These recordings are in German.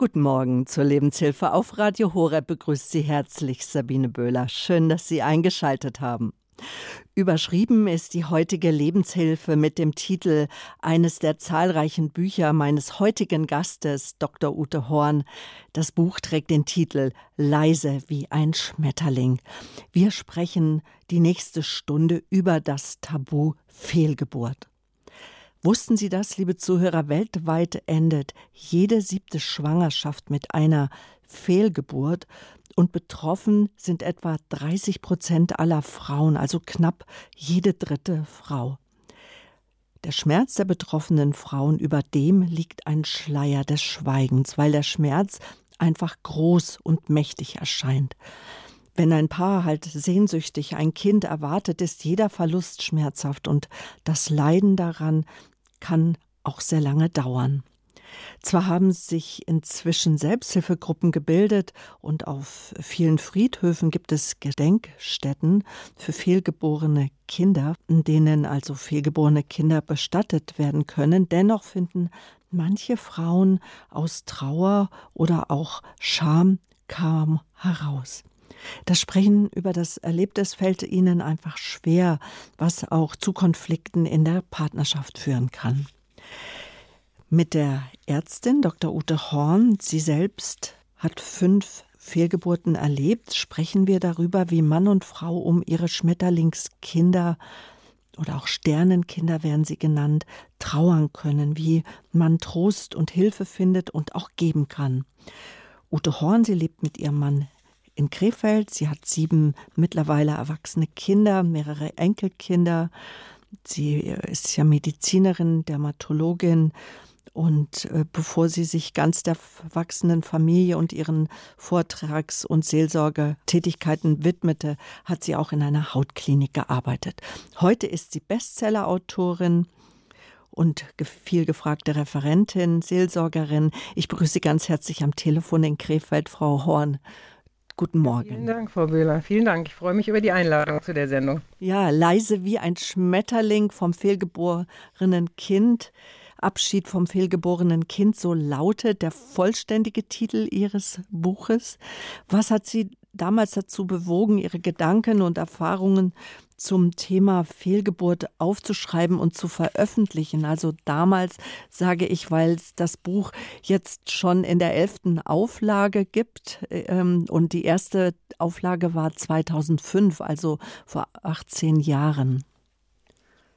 Guten Morgen zur Lebenshilfe auf Radio Horeb begrüßt Sie herzlich Sabine Böhler. Schön, dass Sie eingeschaltet haben. Überschrieben ist die heutige Lebenshilfe mit dem Titel eines der zahlreichen Bücher meines heutigen Gastes, Dr. Ute Horn. Das Buch trägt den Titel Leise wie ein Schmetterling. Wir sprechen die nächste Stunde über das Tabu Fehlgeburt. Wussten Sie das, liebe Zuhörer? Weltweit endet jede siebte Schwangerschaft mit einer Fehlgeburt und betroffen sind etwa 30 Prozent aller Frauen, also knapp jede dritte Frau. Der Schmerz der betroffenen Frauen, über dem liegt ein Schleier des Schweigens, weil der Schmerz einfach groß und mächtig erscheint. Wenn ein Paar halt sehnsüchtig ein Kind erwartet, ist jeder Verlust schmerzhaft und das Leiden daran kann auch sehr lange dauern. Zwar haben sich inzwischen Selbsthilfegruppen gebildet und auf vielen Friedhöfen gibt es Gedenkstätten für fehlgeborene Kinder, in denen also fehlgeborene Kinder bestattet werden können. Dennoch finden manche Frauen aus Trauer oder auch Scham kaum heraus. Das Sprechen über das Erlebtes fällt ihnen einfach schwer, was auch zu Konflikten in der Partnerschaft führen kann. Mit der Ärztin Dr. Ute Horn, sie selbst hat fünf Fehlgeburten erlebt, sprechen wir darüber, wie Mann und Frau um ihre Schmetterlingskinder oder auch Sternenkinder werden sie genannt, trauern können, wie man Trost und Hilfe findet und auch geben kann. Ute Horn, sie lebt mit ihrem Mann in Krefeld. Sie hat sieben mittlerweile erwachsene Kinder, mehrere Enkelkinder. Sie ist ja Medizinerin, Dermatologin. Und äh, bevor sie sich ganz der wachsenden Familie und ihren Vortrags- und Seelsorgetätigkeiten widmete, hat sie auch in einer Hautklinik gearbeitet. Heute ist sie Bestsellerautorin und viel gefragte Referentin, Seelsorgerin. Ich begrüße Sie ganz herzlich am Telefon in Krefeld, Frau Horn. Guten Morgen. Vielen Dank, Frau Böhler. Vielen Dank. Ich freue mich über die Einladung zu der Sendung. Ja, leise wie ein Schmetterling vom fehlgeborenen Kind. Abschied vom fehlgeborenen Kind, so lautet der vollständige Titel Ihres Buches. Was hat Sie damals dazu bewogen, Ihre Gedanken und Erfahrungen zum Thema Fehlgeburt aufzuschreiben und zu veröffentlichen. Also damals sage ich, weil es das Buch jetzt schon in der elften Auflage gibt ähm, und die erste Auflage war 2005, also vor 18 Jahren.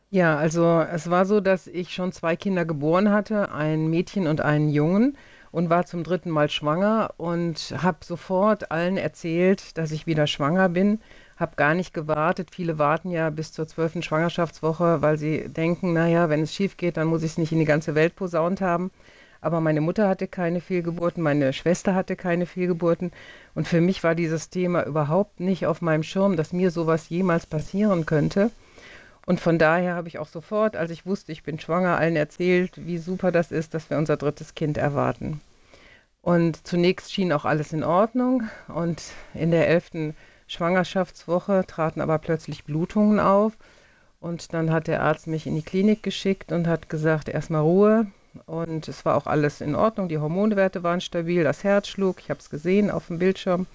Ja, also es war so, dass ich schon zwei Kinder geboren hatte, ein Mädchen und einen Jungen und war zum dritten Mal schwanger und habe sofort allen erzählt, dass ich wieder schwanger bin habe gar nicht gewartet. Viele warten ja bis zur zwölften Schwangerschaftswoche, weil sie denken, naja, wenn es schief geht, dann muss ich es nicht in die ganze Welt posaunt haben. Aber meine Mutter hatte keine Fehlgeburten, meine Schwester hatte keine Fehlgeburten. Und für mich war dieses Thema überhaupt nicht auf meinem Schirm, dass mir sowas jemals passieren könnte. Und von daher habe ich auch sofort, als ich wusste, ich bin schwanger, allen erzählt, wie super das ist, dass wir unser drittes Kind erwarten. Und zunächst schien auch alles in Ordnung. Und in der elften Schwangerschaftswoche traten aber plötzlich Blutungen auf. Und dann hat der Arzt mich in die Klinik geschickt und hat gesagt, erstmal Ruhe. Und es war auch alles in Ordnung. Die Hormonwerte waren stabil, das Herz schlug. Ich habe es gesehen auf dem Bildschirm.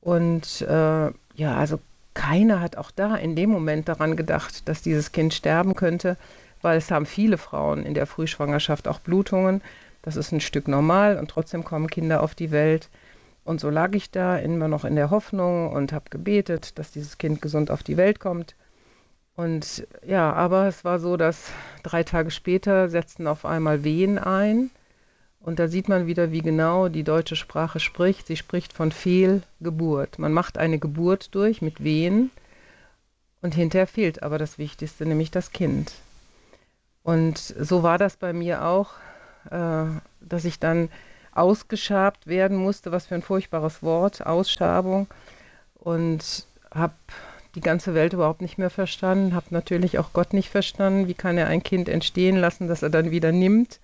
Und äh, ja, also keiner hat auch da in dem Moment daran gedacht, dass dieses Kind sterben könnte, weil es haben viele Frauen in der Frühschwangerschaft auch Blutungen. Das ist ein Stück normal und trotzdem kommen Kinder auf die Welt. Und so lag ich da immer noch in der Hoffnung und habe gebetet, dass dieses Kind gesund auf die Welt kommt. Und ja, aber es war so, dass drei Tage später setzten auf einmal Wehen ein. Und da sieht man wieder, wie genau die deutsche Sprache spricht. Sie spricht von Fehlgeburt. Man macht eine Geburt durch mit Wehen und hinterher fehlt aber das Wichtigste, nämlich das Kind. Und so war das bei mir auch, äh, dass ich dann ausgeschabt werden musste. Was für ein furchtbares Wort, Ausschabung. Und habe die ganze Welt überhaupt nicht mehr verstanden, habe natürlich auch Gott nicht verstanden. Wie kann er ein Kind entstehen lassen, das er dann wieder nimmt?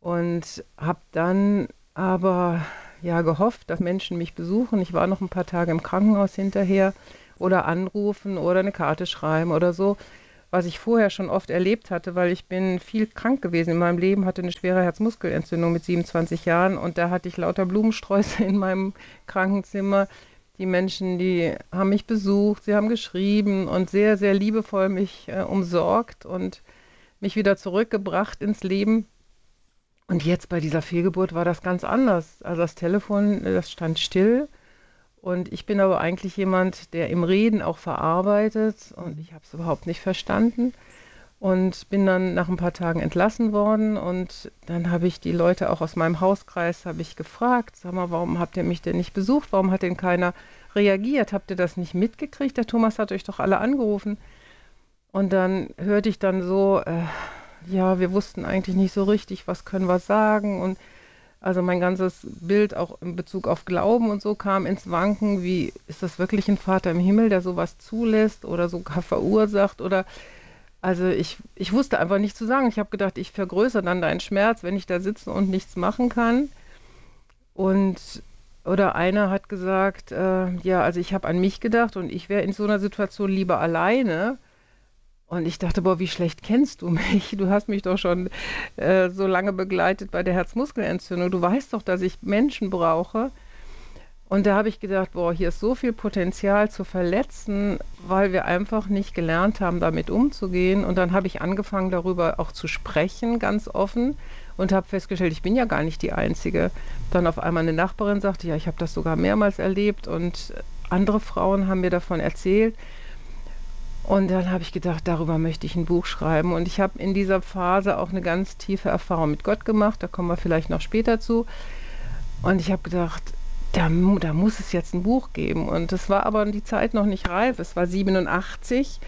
Und habe dann aber ja gehofft, dass Menschen mich besuchen. Ich war noch ein paar Tage im Krankenhaus hinterher oder anrufen oder eine Karte schreiben oder so. Was ich vorher schon oft erlebt hatte, weil ich bin viel krank gewesen in meinem Leben, hatte eine schwere Herzmuskelentzündung mit 27 Jahren und da hatte ich lauter Blumensträuße in meinem Krankenzimmer. Die Menschen, die haben mich besucht, sie haben geschrieben und sehr, sehr liebevoll mich äh, umsorgt und mich wieder zurückgebracht ins Leben. Und jetzt bei dieser Fehlgeburt war das ganz anders. Also das Telefon, das stand still. Und ich bin aber eigentlich jemand, der im Reden auch verarbeitet. Und ich habe es überhaupt nicht verstanden. Und bin dann nach ein paar Tagen entlassen worden. Und dann habe ich die Leute auch aus meinem Hauskreis habe ich gefragt, sag mal, warum habt ihr mich denn nicht besucht? Warum hat denn keiner reagiert? Habt ihr das nicht mitgekriegt? Der Thomas hat euch doch alle angerufen. Und dann hörte ich dann so, äh, ja, wir wussten eigentlich nicht so richtig, was können wir sagen. Und also mein ganzes Bild auch in Bezug auf Glauben und so kam ins Wanken. Wie ist das wirklich ein Vater im Himmel, der sowas zulässt oder sogar verursacht? Oder also ich, ich wusste einfach nicht zu sagen. Ich habe gedacht, ich vergrößere dann deinen Schmerz, wenn ich da sitze und nichts machen kann. Und oder einer hat gesagt, äh, ja, also ich habe an mich gedacht und ich wäre in so einer Situation lieber alleine und ich dachte, boah, wie schlecht kennst du mich? Du hast mich doch schon äh, so lange begleitet bei der Herzmuskelentzündung. Du weißt doch, dass ich Menschen brauche. Und da habe ich gedacht, boah, hier ist so viel Potenzial zu verletzen, weil wir einfach nicht gelernt haben, damit umzugehen. Und dann habe ich angefangen, darüber auch zu sprechen, ganz offen. Und habe festgestellt, ich bin ja gar nicht die Einzige. Dann auf einmal eine Nachbarin sagte, ja, ich habe das sogar mehrmals erlebt. Und andere Frauen haben mir davon erzählt. Und dann habe ich gedacht, darüber möchte ich ein Buch schreiben. Und ich habe in dieser Phase auch eine ganz tiefe Erfahrung mit Gott gemacht. Da kommen wir vielleicht noch später zu. Und ich habe gedacht, da, da, muss es jetzt ein Buch geben. Und es war aber die Zeit noch nicht reif. Es war 87.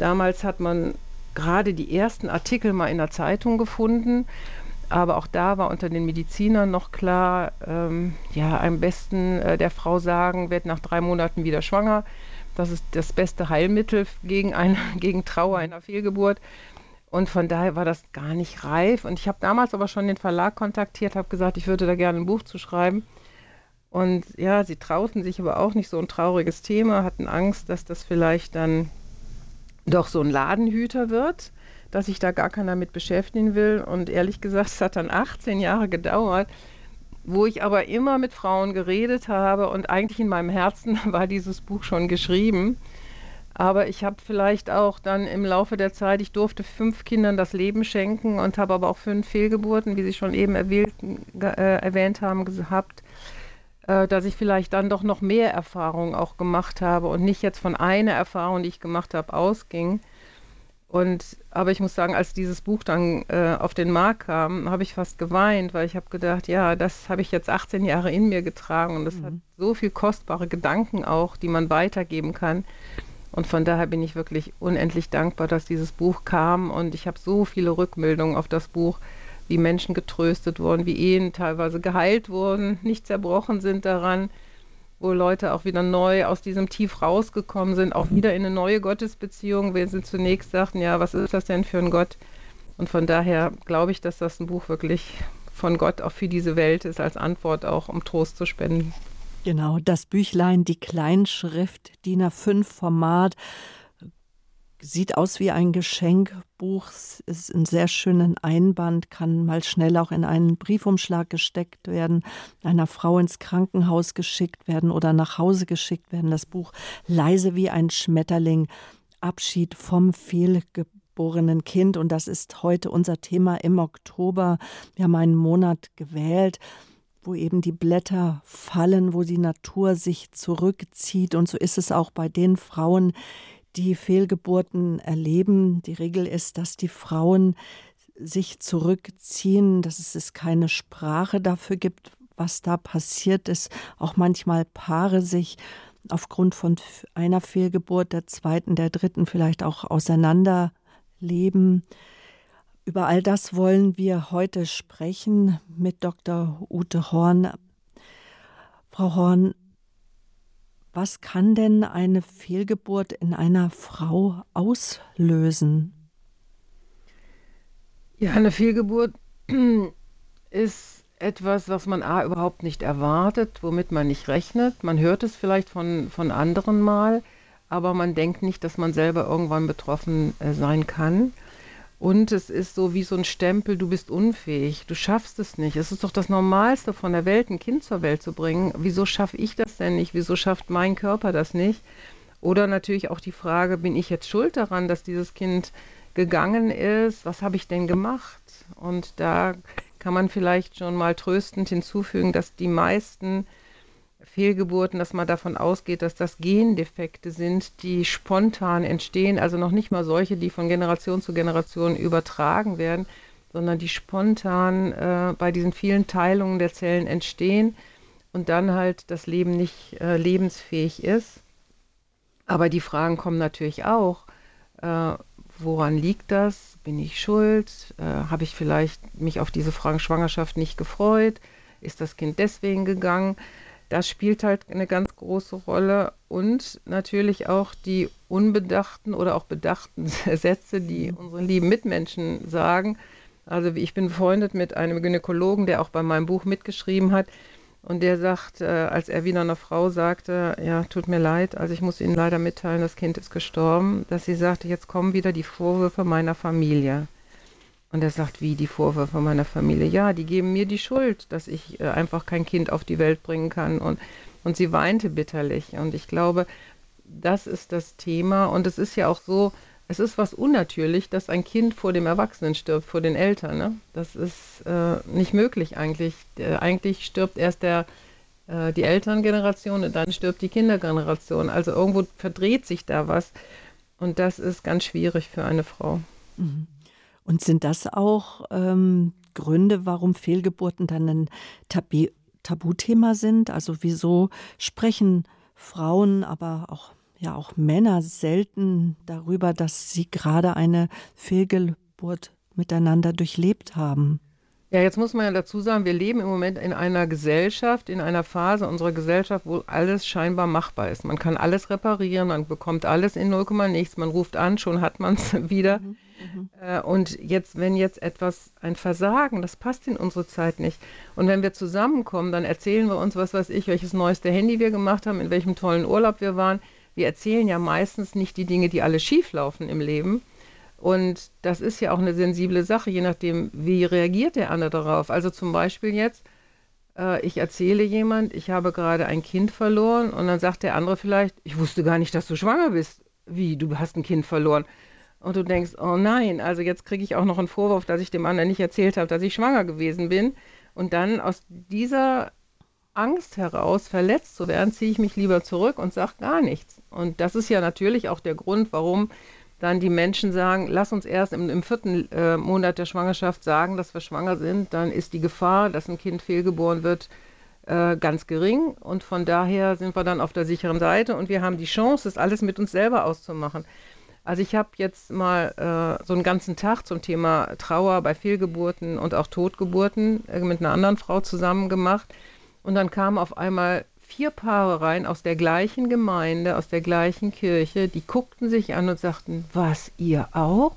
Damals hat man gerade die ersten Artikel mal in der Zeitung gefunden. Aber auch da war unter den Medizinern noch klar, ähm, ja, am besten äh, der Frau sagen, wird nach drei Monaten wieder schwanger. Das ist das beste Heilmittel gegen, eine, gegen Trauer einer Fehlgeburt. Und von daher war das gar nicht reif. Und ich habe damals aber schon den Verlag kontaktiert, habe gesagt, ich würde da gerne ein Buch zu schreiben. Und ja, sie trauten sich aber auch nicht so ein trauriges Thema, hatten Angst, dass das vielleicht dann doch so ein Ladenhüter wird, dass sich da gar keiner mit beschäftigen will. Und ehrlich gesagt, es hat dann 18 Jahre gedauert, wo ich aber immer mit Frauen geredet habe und eigentlich in meinem Herzen war dieses Buch schon geschrieben. Aber ich habe vielleicht auch dann im Laufe der Zeit, ich durfte fünf Kindern das Leben schenken und habe aber auch fünf Fehlgeburten, wie Sie schon eben erwähnt, äh, erwähnt haben, gehabt, äh, dass ich vielleicht dann doch noch mehr Erfahrungen auch gemacht habe und nicht jetzt von einer Erfahrung, die ich gemacht habe, ausging. Und aber ich muss sagen, als dieses Buch dann äh, auf den Markt kam, habe ich fast geweint, weil ich habe gedacht, ja, das habe ich jetzt 18 Jahre in mir getragen und das mhm. hat so viel kostbare Gedanken auch, die man weitergeben kann. Und von daher bin ich wirklich unendlich dankbar, dass dieses Buch kam und ich habe so viele Rückmeldungen auf das Buch, wie Menschen getröstet wurden, wie Ehen teilweise geheilt wurden, nicht zerbrochen sind daran wo Leute auch wieder neu aus diesem Tief rausgekommen sind, auch wieder in eine neue Gottesbeziehung, wenn sie zunächst sagten, ja, was ist das denn für ein Gott? Und von daher glaube ich, dass das ein Buch wirklich von Gott auch für diese Welt ist, als Antwort auch, um Trost zu spenden. Genau, das Büchlein, die Kleinschrift, DIN A5 Format, sieht aus wie ein Geschenkbuch, ist ein sehr schönen Einband, kann mal schnell auch in einen Briefumschlag gesteckt werden, einer Frau ins Krankenhaus geschickt werden oder nach Hause geschickt werden. Das Buch Leise wie ein Schmetterling, Abschied vom fehlgeborenen Kind. Und das ist heute unser Thema im Oktober. Wir haben einen Monat gewählt wo eben die Blätter fallen, wo die Natur sich zurückzieht. Und so ist es auch bei den Frauen, die Fehlgeburten erleben. Die Regel ist, dass die Frauen sich zurückziehen, dass es keine Sprache dafür gibt, was da passiert ist. Auch manchmal Paare sich aufgrund von einer Fehlgeburt, der zweiten, der dritten vielleicht auch auseinanderleben. Über all das wollen wir heute sprechen mit Dr. Ute Horn. Frau Horn, was kann denn eine Fehlgeburt in einer Frau auslösen? Ja, eine Fehlgeburt ist etwas, was man A überhaupt nicht erwartet, womit man nicht rechnet. Man hört es vielleicht von, von anderen mal, aber man denkt nicht, dass man selber irgendwann betroffen äh, sein kann. Und es ist so wie so ein Stempel, du bist unfähig, du schaffst es nicht. Es ist doch das Normalste von der Welt, ein Kind zur Welt zu bringen. Wieso schaffe ich das denn nicht? Wieso schafft mein Körper das nicht? Oder natürlich auch die Frage, bin ich jetzt schuld daran, dass dieses Kind gegangen ist? Was habe ich denn gemacht? Und da kann man vielleicht schon mal tröstend hinzufügen, dass die meisten Fehlgeburten, dass man davon ausgeht, dass das Gendefekte sind, die spontan entstehen, also noch nicht mal solche, die von Generation zu Generation übertragen werden, sondern die spontan äh, bei diesen vielen Teilungen der Zellen entstehen und dann halt das Leben nicht äh, lebensfähig ist. Aber die Fragen kommen natürlich auch, äh, woran liegt das? Bin ich schuld? Äh, Habe ich vielleicht mich auf diese Fragen Schwangerschaft nicht gefreut? Ist das Kind deswegen gegangen? Das spielt halt eine ganz große Rolle und natürlich auch die unbedachten oder auch bedachten Sätze, die unsere lieben Mitmenschen sagen. Also ich bin befreundet mit einem Gynäkologen, der auch bei meinem Buch mitgeschrieben hat. Und der sagt, äh, als er wieder einer Frau sagte, ja, tut mir leid, also ich muss Ihnen leider mitteilen, das Kind ist gestorben, dass sie sagte, jetzt kommen wieder die Vorwürfe meiner Familie. Und er sagt, wie die Vorwürfe meiner Familie? Ja, die geben mir die Schuld, dass ich äh, einfach kein Kind auf die Welt bringen kann. Und, und sie weinte bitterlich. Und ich glaube, das ist das Thema. Und es ist ja auch so, es ist was unnatürlich, dass ein Kind vor dem Erwachsenen stirbt, vor den Eltern. Ne? Das ist äh, nicht möglich eigentlich. Äh, eigentlich stirbt erst der, äh, die Elterngeneration und dann stirbt die Kindergeneration. Also irgendwo verdreht sich da was. Und das ist ganz schwierig für eine Frau. Mhm. Und sind das auch ähm, Gründe, warum Fehlgeburten dann ein Tabu Tabuthema sind? Also wieso sprechen Frauen, aber auch ja auch Männer selten darüber, dass sie gerade eine Fehlgeburt miteinander durchlebt haben? Ja, jetzt muss man ja dazu sagen, wir leben im Moment in einer Gesellschaft, in einer Phase unserer Gesellschaft, wo alles scheinbar machbar ist. Man kann alles reparieren, man bekommt alles in 0, nichts, man ruft an, schon hat man es wieder. Mhm. Mhm. Äh, und jetzt, wenn jetzt etwas, ein Versagen, das passt in unsere Zeit nicht. Und wenn wir zusammenkommen, dann erzählen wir uns, was weiß ich, welches neueste Handy wir gemacht haben, in welchem tollen Urlaub wir waren. Wir erzählen ja meistens nicht die Dinge, die alle schief laufen im Leben, und das ist ja auch eine sensible Sache, je nachdem, wie reagiert der andere darauf. Also zum Beispiel jetzt, äh, ich erzähle jemand, ich habe gerade ein Kind verloren und dann sagt der andere vielleicht, ich wusste gar nicht, dass du schwanger bist. Wie, du hast ein Kind verloren? Und du denkst, oh nein, also jetzt kriege ich auch noch einen Vorwurf, dass ich dem anderen nicht erzählt habe, dass ich schwanger gewesen bin. Und dann aus dieser Angst heraus, verletzt zu werden, ziehe ich mich lieber zurück und sage gar nichts. Und das ist ja natürlich auch der Grund, warum dann die Menschen sagen, lass uns erst im, im vierten äh, Monat der Schwangerschaft sagen, dass wir schwanger sind, dann ist die Gefahr, dass ein Kind fehlgeboren wird, äh, ganz gering. Und von daher sind wir dann auf der sicheren Seite und wir haben die Chance, das alles mit uns selber auszumachen. Also ich habe jetzt mal äh, so einen ganzen Tag zum Thema Trauer bei Fehlgeburten und auch Totgeburten äh, mit einer anderen Frau zusammen gemacht. Und dann kam auf einmal vier Paare rein aus der gleichen Gemeinde, aus der gleichen Kirche, die guckten sich an und sagten, was, ihr auch?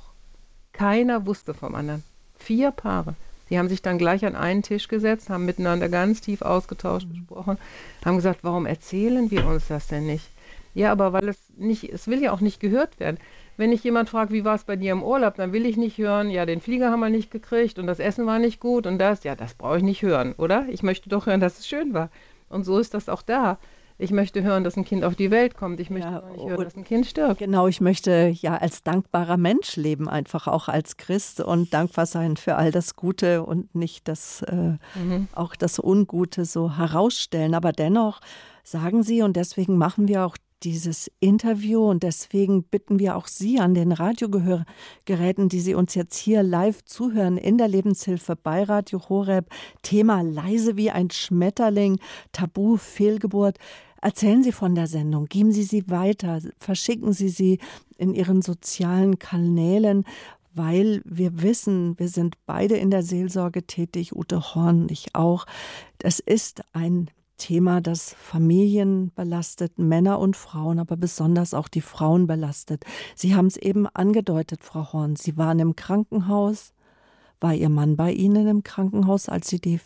Keiner wusste vom anderen. Vier Paare. Die haben sich dann gleich an einen Tisch gesetzt, haben miteinander ganz tief ausgetauscht, mhm. gesprochen, haben gesagt, warum erzählen wir uns das denn nicht? Ja, aber weil es nicht, es will ja auch nicht gehört werden. Wenn ich jemand fragt, wie war es bei dir im Urlaub, dann will ich nicht hören, ja, den Flieger haben wir nicht gekriegt und das Essen war nicht gut und das, ja, das brauche ich nicht hören, oder? Ich möchte doch hören, dass es schön war. Und so ist das auch da. Ich möchte hören, dass ein Kind auf die Welt kommt. Ich möchte ja, nicht hören, dass ein Kind stirbt. Genau, ich möchte ja als dankbarer Mensch leben, einfach auch als Christ und dankbar sein für all das Gute und nicht das äh, mhm. auch das Ungute so herausstellen. Aber dennoch sagen Sie, und deswegen machen wir auch dieses Interview und deswegen bitten wir auch Sie an den Radiogeräten, die Sie uns jetzt hier live zuhören in der Lebenshilfe bei Radio Horeb. Thema leise wie ein Schmetterling, Tabu, Fehlgeburt. Erzählen Sie von der Sendung, geben Sie sie weiter, verschicken Sie sie in Ihren sozialen Kanälen, weil wir wissen, wir sind beide in der Seelsorge tätig, Ute Horn, ich auch. Das ist ein Thema, das Familien belastet, Männer und Frauen, aber besonders auch die Frauen belastet. Sie haben es eben angedeutet, Frau Horn. Sie waren im Krankenhaus. War Ihr Mann bei Ihnen im Krankenhaus, als Sie die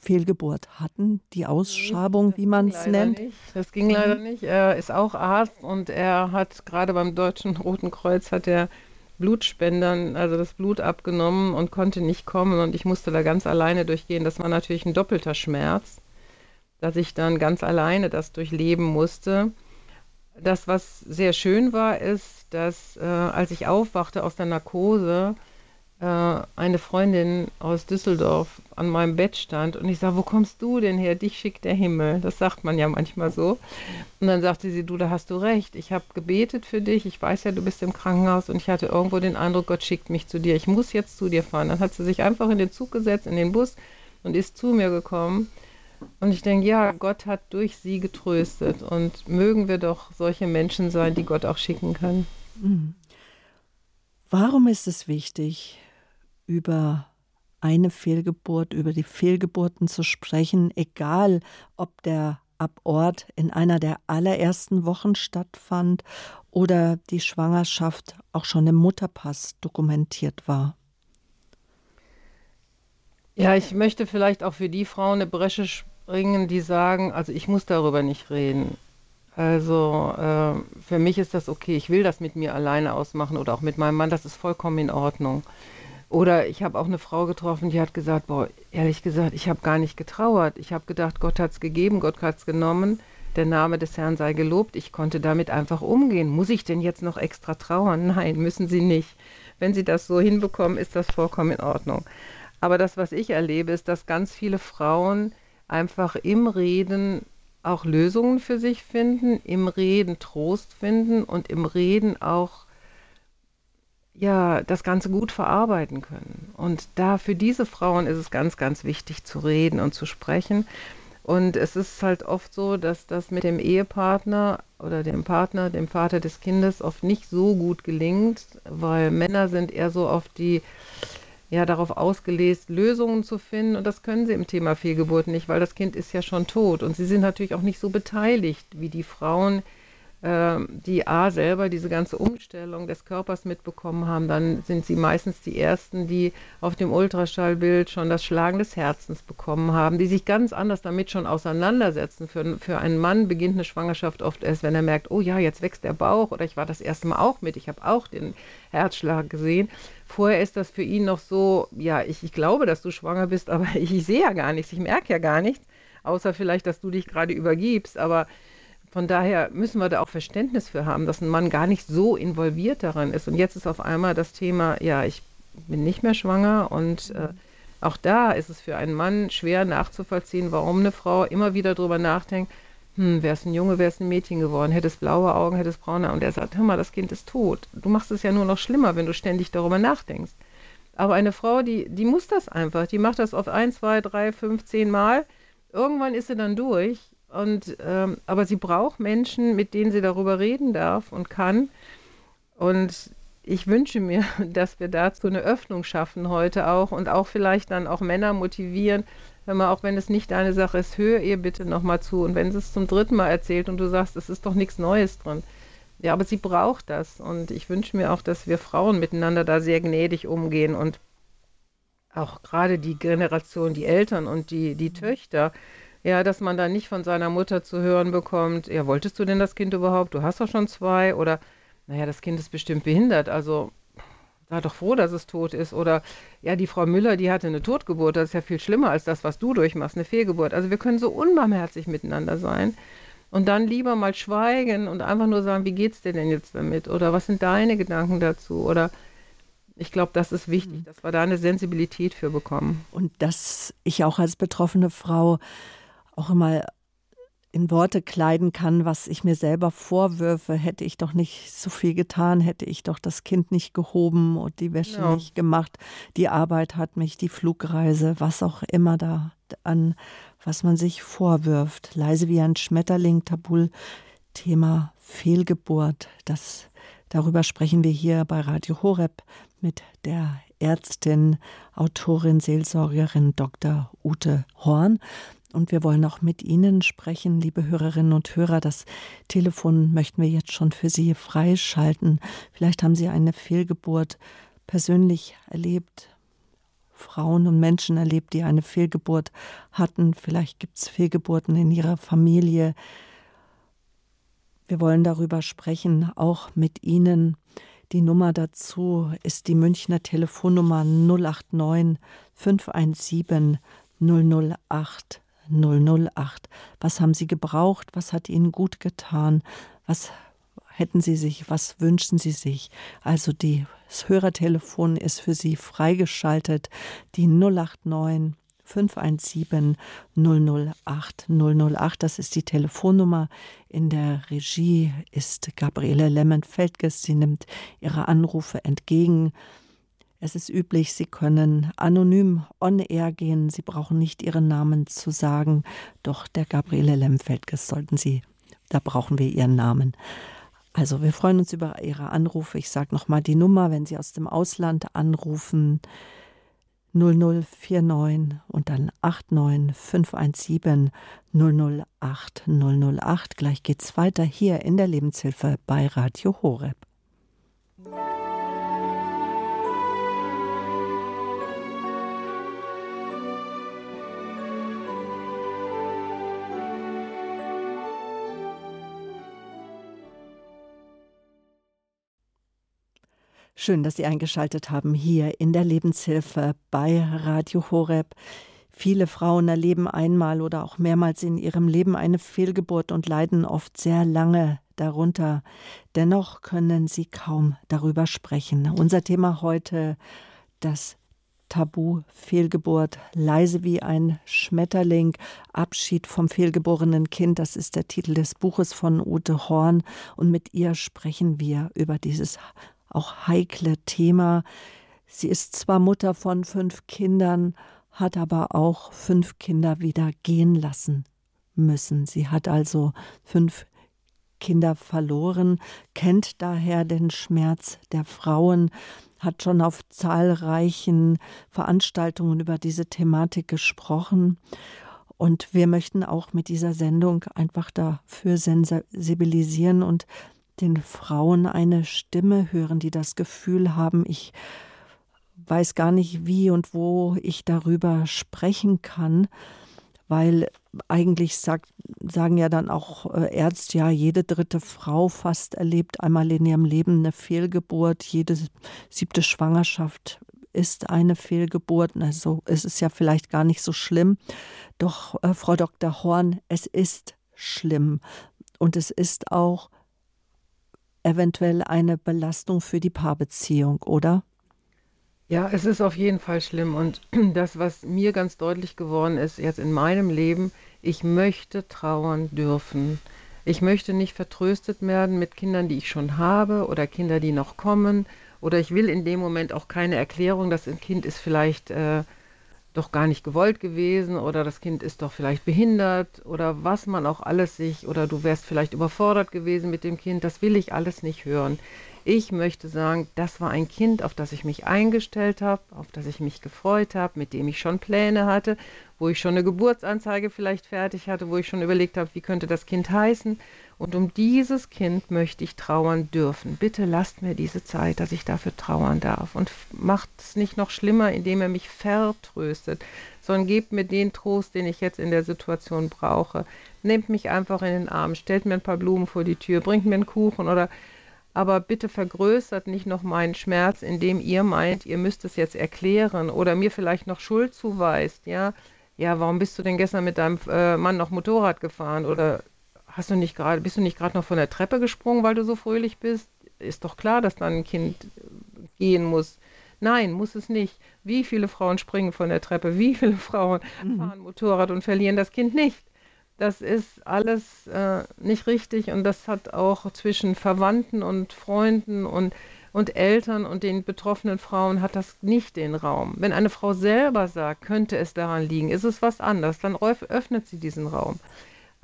Fehlgeburt hatten, die Ausschabung, wie man es nennt? Nicht. Das ging leider nicht. Er ist auch Arzt und er hat gerade beim Deutschen Roten Kreuz hat er Blutspendern, also das Blut abgenommen und konnte nicht kommen und ich musste da ganz alleine durchgehen. Das war natürlich ein doppelter Schmerz, dass ich dann ganz alleine das durchleben musste. Das, was sehr schön war, ist, dass äh, als ich aufwachte aus der Narkose, äh, eine Freundin aus Düsseldorf an meinem Bett stand und ich sage, wo kommst du denn her? Dich schickt der Himmel. Das sagt man ja manchmal so. Und dann sagte sie, du, da hast du recht. Ich habe gebetet für dich. Ich weiß ja, du bist im Krankenhaus und ich hatte irgendwo den Eindruck, Gott schickt mich zu dir. Ich muss jetzt zu dir fahren. Dann hat sie sich einfach in den Zug gesetzt, in den Bus und ist zu mir gekommen. Und ich denke, ja, Gott hat durch sie getröstet. Und mögen wir doch solche Menschen sein, die Gott auch schicken kann. Mhm. Warum ist es wichtig, über eine Fehlgeburt, über die Fehlgeburten zu sprechen, egal ob der Abort in einer der allerersten Wochen stattfand oder die Schwangerschaft auch schon im Mutterpass dokumentiert war. Ja, ich möchte vielleicht auch für die Frauen eine Bresche springen, die sagen, also ich muss darüber nicht reden. Also äh, für mich ist das okay, ich will das mit mir alleine ausmachen oder auch mit meinem Mann, das ist vollkommen in Ordnung. Oder ich habe auch eine Frau getroffen, die hat gesagt, boah, ehrlich gesagt, ich habe gar nicht getrauert. Ich habe gedacht, Gott hat es gegeben, Gott hat es genommen. Der Name des Herrn sei gelobt. Ich konnte damit einfach umgehen. Muss ich denn jetzt noch extra trauern? Nein, müssen Sie nicht. Wenn Sie das so hinbekommen, ist das vollkommen in Ordnung. Aber das, was ich erlebe, ist, dass ganz viele Frauen einfach im Reden auch Lösungen für sich finden, im Reden Trost finden und im Reden auch ja, das Ganze gut verarbeiten können. Und da für diese Frauen ist es ganz, ganz wichtig zu reden und zu sprechen. Und es ist halt oft so, dass das mit dem Ehepartner oder dem Partner, dem Vater des Kindes, oft nicht so gut gelingt, weil Männer sind eher so oft die, ja, darauf ausgelegt, Lösungen zu finden. Und das können sie im Thema Fehlgeburt nicht, weil das Kind ist ja schon tot. Und sie sind natürlich auch nicht so beteiligt wie die Frauen, ähm, die A selber diese ganze Umstellung des Körpers mitbekommen haben, dann sind sie meistens die Ersten, die auf dem Ultraschallbild schon das Schlagen des Herzens bekommen haben, die sich ganz anders damit schon auseinandersetzen. Für, für einen Mann beginnt eine Schwangerschaft oft erst, wenn er merkt, oh ja, jetzt wächst der Bauch oder ich war das erste Mal auch mit, ich habe auch den Herzschlag gesehen. Vorher ist das für ihn noch so, ja, ich, ich glaube, dass du schwanger bist, aber ich, ich sehe ja gar nichts, ich merke ja gar nichts, außer vielleicht, dass du dich gerade übergibst, aber von daher müssen wir da auch Verständnis für haben, dass ein Mann gar nicht so involviert daran ist. Und jetzt ist auf einmal das Thema, ja, ich bin nicht mehr schwanger und äh, auch da ist es für einen Mann schwer nachzuvollziehen, warum eine Frau immer wieder darüber nachdenkt, hm, wäre es ein Junge, wäre es ein Mädchen geworden, hätte es blaue Augen, hätte es braune Augen. Und er sagt, hör mal, das Kind ist tot. Du machst es ja nur noch schlimmer, wenn du ständig darüber nachdenkst. Aber eine Frau, die, die muss das einfach. Die macht das auf ein, zwei, drei, fünf, zehn Mal. Irgendwann ist sie dann durch und, ähm, aber sie braucht Menschen, mit denen sie darüber reden darf und kann. Und ich wünsche mir, dass wir dazu eine Öffnung schaffen heute auch und auch vielleicht dann auch Männer motivieren, wenn man, auch wenn es nicht deine Sache ist, hör ihr bitte nochmal zu. Und wenn sie es zum dritten Mal erzählt und du sagst, es ist doch nichts Neues drin. Ja, aber sie braucht das. Und ich wünsche mir auch, dass wir Frauen miteinander da sehr gnädig umgehen und auch gerade die Generation, die Eltern und die, die Töchter, ja, dass man dann nicht von seiner Mutter zu hören bekommt, ja, wolltest du denn das Kind überhaupt? Du hast doch schon zwei. Oder, naja, das Kind ist bestimmt behindert. Also sei doch froh, dass es tot ist. Oder, ja, die Frau Müller, die hatte eine Totgeburt. Das ist ja viel schlimmer als das, was du durchmachst, eine Fehlgeburt. Also wir können so unbarmherzig miteinander sein. Und dann lieber mal schweigen und einfach nur sagen, wie geht's dir denn jetzt damit? Oder was sind deine Gedanken dazu? Oder ich glaube, das ist wichtig, mhm. dass wir da eine Sensibilität für bekommen. Und dass ich auch als betroffene Frau auch immer in Worte kleiden kann, was ich mir selber vorwürfe, hätte ich doch nicht so viel getan, hätte ich doch das Kind nicht gehoben und die Wäsche ja. nicht gemacht, die Arbeit hat mich, die Flugreise, was auch immer da an, was man sich vorwirft. Leise wie ein Schmetterling, Tabul, Thema Fehlgeburt. Das, darüber sprechen wir hier bei Radio Horeb mit der Ärztin, Autorin, Seelsorgerin Dr. Ute Horn. Und wir wollen auch mit Ihnen sprechen, liebe Hörerinnen und Hörer. Das Telefon möchten wir jetzt schon für Sie freischalten. Vielleicht haben Sie eine Fehlgeburt persönlich erlebt, Frauen und Menschen erlebt, die eine Fehlgeburt hatten. Vielleicht gibt es Fehlgeburten in ihrer Familie. Wir wollen darüber sprechen, auch mit Ihnen. Die Nummer dazu ist die Münchner Telefonnummer 089 517 008 008. Was haben Sie gebraucht? Was hat Ihnen gut getan? Was hätten Sie sich, was wünschen Sie sich? Also das Hörertelefon ist für Sie freigeschaltet, die 089 517 008 008. Das ist die Telefonnummer. In der Regie ist Gabriele Lemmen-Feldges. Sie nimmt Ihre Anrufe entgegen. Es ist üblich, Sie können anonym on air gehen. Sie brauchen nicht Ihren Namen zu sagen. Doch der Gabriele Lemfeldges sollten Sie, da brauchen wir Ihren Namen. Also wir freuen uns über Ihre Anrufe. Ich sage nochmal die Nummer, wenn Sie aus dem Ausland anrufen. 0049 und dann 89 517 008 008. Gleich geht's weiter hier in der Lebenshilfe bei Radio Horeb. Schön, dass Sie eingeschaltet haben hier in der Lebenshilfe bei Radio Horeb. Viele Frauen erleben einmal oder auch mehrmals in ihrem Leben eine Fehlgeburt und leiden oft sehr lange darunter. Dennoch können sie kaum darüber sprechen. Unser Thema heute das Tabu Fehlgeburt, leise wie ein Schmetterling, Abschied vom fehlgeborenen Kind, das ist der Titel des Buches von Ute Horn und mit ihr sprechen wir über dieses auch heikle Thema. Sie ist zwar Mutter von fünf Kindern, hat aber auch fünf Kinder wieder gehen lassen müssen. Sie hat also fünf Kinder verloren, kennt daher den Schmerz der Frauen, hat schon auf zahlreichen Veranstaltungen über diese Thematik gesprochen. Und wir möchten auch mit dieser Sendung einfach dafür sensibilisieren und den Frauen eine Stimme hören, die das Gefühl haben, ich weiß gar nicht, wie und wo ich darüber sprechen kann, weil eigentlich sagt, sagen ja dann auch äh, Ärzte, ja, jede dritte Frau fast erlebt einmal in ihrem Leben eine Fehlgeburt, jede siebte Schwangerschaft ist eine Fehlgeburt. Also es ist ja vielleicht gar nicht so schlimm. Doch, äh, Frau Dr. Horn, es ist schlimm. Und es ist auch eventuell eine Belastung für die Paarbeziehung, oder? Ja, es ist auf jeden Fall schlimm. Und das, was mir ganz deutlich geworden ist jetzt in meinem Leben, ich möchte trauern dürfen. Ich möchte nicht vertröstet werden mit Kindern, die ich schon habe oder Kinder, die noch kommen. Oder ich will in dem Moment auch keine Erklärung, dass ein Kind ist vielleicht äh, doch gar nicht gewollt gewesen oder das Kind ist doch vielleicht behindert oder was man auch alles sich oder du wärst vielleicht überfordert gewesen mit dem Kind, das will ich alles nicht hören. Ich möchte sagen, das war ein Kind, auf das ich mich eingestellt habe, auf das ich mich gefreut habe, mit dem ich schon Pläne hatte, wo ich schon eine Geburtsanzeige vielleicht fertig hatte, wo ich schon überlegt habe, wie könnte das Kind heißen. Und um dieses Kind möchte ich trauern dürfen. Bitte lasst mir diese Zeit, dass ich dafür trauern darf. Und macht es nicht noch schlimmer, indem er mich vertröstet, sondern gebt mir den Trost, den ich jetzt in der Situation brauche. Nehmt mich einfach in den Arm, stellt mir ein paar Blumen vor die Tür, bringt mir einen Kuchen oder aber bitte vergrößert nicht noch meinen Schmerz, indem ihr meint, ihr müsst es jetzt erklären oder mir vielleicht noch Schuld zuweist, ja. Ja, warum bist du denn gestern mit deinem äh, Mann noch Motorrad gefahren oder hast du nicht gerade, bist du nicht gerade noch von der Treppe gesprungen, weil du so fröhlich bist? Ist doch klar, dass dann ein Kind gehen muss. Nein, muss es nicht. Wie viele Frauen springen von der Treppe? Wie viele Frauen mhm. fahren Motorrad und verlieren das Kind nicht? Das ist alles äh, nicht richtig und das hat auch zwischen Verwandten und Freunden und, und Eltern und den betroffenen Frauen hat das nicht den Raum. Wenn eine Frau selber sagt, könnte es daran liegen, ist es was anderes, dann öffnet sie diesen Raum.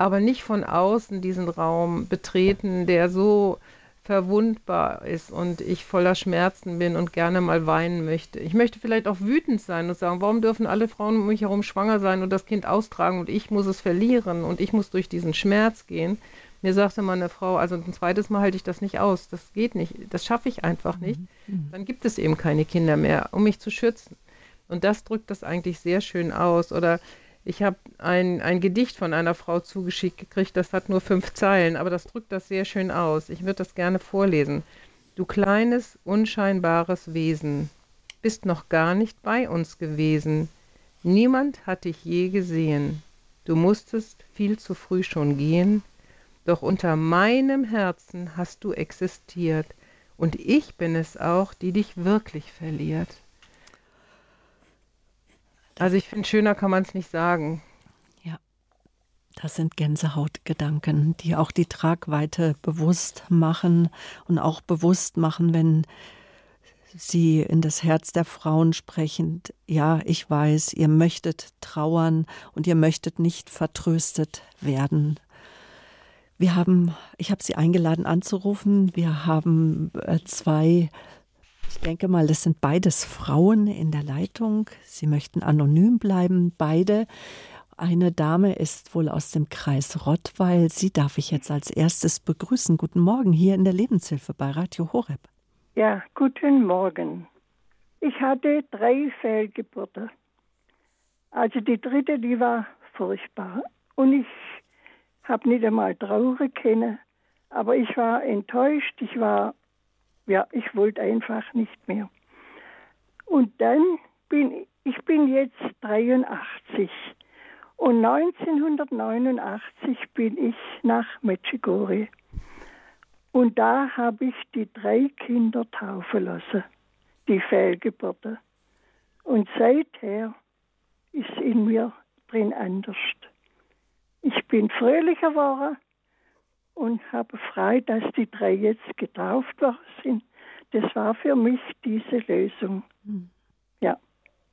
Aber nicht von außen diesen Raum betreten, der so verwundbar ist und ich voller Schmerzen bin und gerne mal weinen möchte. Ich möchte vielleicht auch wütend sein und sagen, warum dürfen alle Frauen um mich herum schwanger sein und das Kind austragen und ich muss es verlieren und ich muss durch diesen Schmerz gehen. Mir sagte meine Frau, also ein zweites Mal halte ich das nicht aus, das geht nicht, das schaffe ich einfach nicht. Mhm. Mhm. Dann gibt es eben keine Kinder mehr, um mich zu schützen. Und das drückt das eigentlich sehr schön aus. Oder ich habe ein, ein Gedicht von einer Frau zugeschickt gekriegt, das hat nur fünf Zeilen, aber das drückt das sehr schön aus. Ich würde das gerne vorlesen. Du kleines, unscheinbares Wesen, bist noch gar nicht bei uns gewesen. Niemand hat dich je gesehen. Du musstest viel zu früh schon gehen, doch unter meinem Herzen hast du existiert, und ich bin es auch, die dich wirklich verliert. Also ich finde, schöner kann man es nicht sagen. Ja, das sind Gänsehautgedanken, die auch die Tragweite bewusst machen und auch bewusst machen, wenn Sie in das Herz der Frauen sprechend. Ja, ich weiß, ihr möchtet trauern und ihr möchtet nicht vertröstet werden. Wir haben, ich habe Sie eingeladen anzurufen. Wir haben äh, zwei ich denke mal, das sind beides Frauen in der Leitung. Sie möchten anonym bleiben, beide. Eine Dame ist wohl aus dem Kreis Rottweil. Sie darf ich jetzt als erstes begrüßen. Guten Morgen hier in der Lebenshilfe bei Radio Horeb. Ja, guten Morgen. Ich hatte drei Fehlgeburten. Also die dritte, die war furchtbar. Und ich habe nicht einmal traurig können, aber ich war enttäuscht, ich war ja, ich wollte einfach nicht mehr. Und dann bin ich bin jetzt 83 und 1989 bin ich nach Medjugorje. Und da habe ich die drei Kinder taufen lassen, die Fehlgeburten. Und seither ist in mir drin anders. Ich bin fröhlicher geworden und habe frei, dass die drei jetzt getauft worden sind. Das war für mich diese Lösung. Mhm. Ja.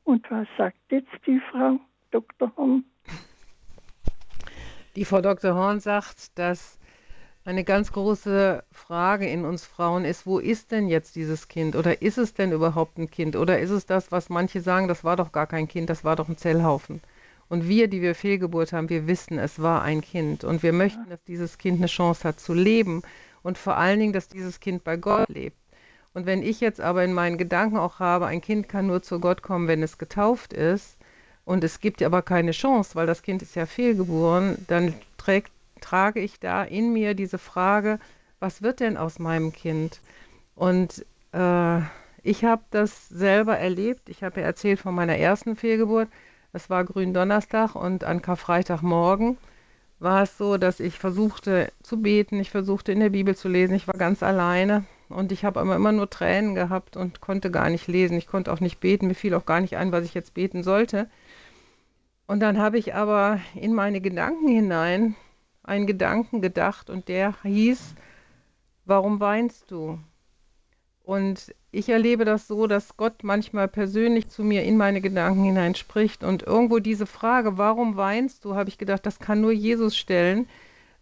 Und was sagt jetzt die Frau Dr. Horn? Die Frau Dr. Horn sagt, dass eine ganz große Frage in uns Frauen ist, wo ist denn jetzt dieses Kind? Oder ist es denn überhaupt ein Kind? Oder ist es das, was manche sagen, das war doch gar kein Kind, das war doch ein Zellhaufen? Und wir, die wir Fehlgeburt haben, wir wissen, es war ein Kind. Und wir möchten, dass dieses Kind eine Chance hat zu leben und vor allen Dingen, dass dieses Kind bei Gott lebt. Und wenn ich jetzt aber in meinen Gedanken auch habe, ein Kind kann nur zu Gott kommen, wenn es getauft ist, und es gibt aber keine Chance, weil das Kind ist ja fehlgeboren, dann trägt, trage ich da in mir diese Frage, was wird denn aus meinem Kind? Und äh, ich habe das selber erlebt. Ich habe ja erzählt von meiner ersten Fehlgeburt. Es war Gründonnerstag und an Karfreitagmorgen war es so, dass ich versuchte zu beten, ich versuchte in der Bibel zu lesen, ich war ganz alleine und ich habe immer, nur Tränen gehabt und konnte gar nicht lesen, ich konnte auch nicht beten, mir fiel auch gar nicht ein, was ich jetzt beten sollte. Und dann habe ich aber in meine Gedanken hinein einen Gedanken gedacht und der hieß, warum weinst du? Und ich erlebe das so, dass Gott manchmal persönlich zu mir in meine Gedanken hineinspricht. Und irgendwo diese Frage, warum weinst du, habe ich gedacht, das kann nur Jesus stellen.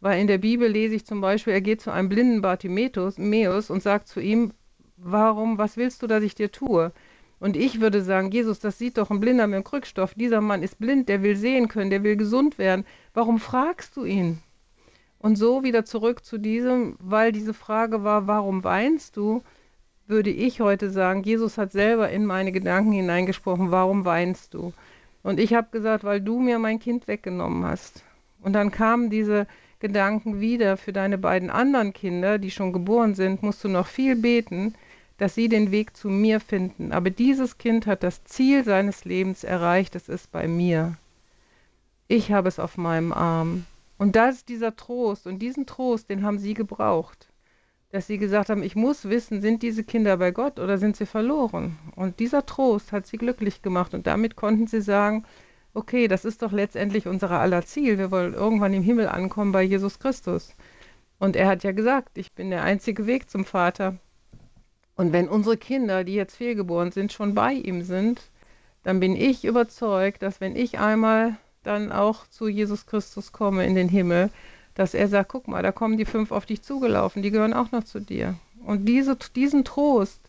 Weil in der Bibel lese ich zum Beispiel, er geht zu einem blinden Bartimäus und sagt zu ihm, warum, was willst du, dass ich dir tue? Und ich würde sagen, Jesus, das sieht doch ein Blinder mit dem Krückstoff. Dieser Mann ist blind, der will sehen können, der will gesund werden. Warum fragst du ihn? Und so wieder zurück zu diesem, weil diese Frage war, warum weinst du? Würde ich heute sagen, Jesus hat selber in meine Gedanken hineingesprochen, warum weinst du? Und ich habe gesagt, weil du mir mein Kind weggenommen hast. Und dann kamen diese Gedanken wieder, für deine beiden anderen Kinder, die schon geboren sind, musst du noch viel beten, dass sie den Weg zu mir finden. Aber dieses Kind hat das Ziel seines Lebens erreicht, es ist bei mir. Ich habe es auf meinem Arm. Und das ist dieser Trost. Und diesen Trost, den haben sie gebraucht dass sie gesagt haben, ich muss wissen, sind diese Kinder bei Gott oder sind sie verloren? Und dieser Trost hat sie glücklich gemacht und damit konnten sie sagen, okay, das ist doch letztendlich unser aller Ziel. Wir wollen irgendwann im Himmel ankommen bei Jesus Christus. Und er hat ja gesagt, ich bin der einzige Weg zum Vater. Und wenn unsere Kinder, die jetzt fehlgeboren sind, schon bei ihm sind, dann bin ich überzeugt, dass wenn ich einmal dann auch zu Jesus Christus komme in den Himmel, dass er sagt, guck mal, da kommen die fünf auf dich zugelaufen, die gehören auch noch zu dir. Und diese, diesen Trost,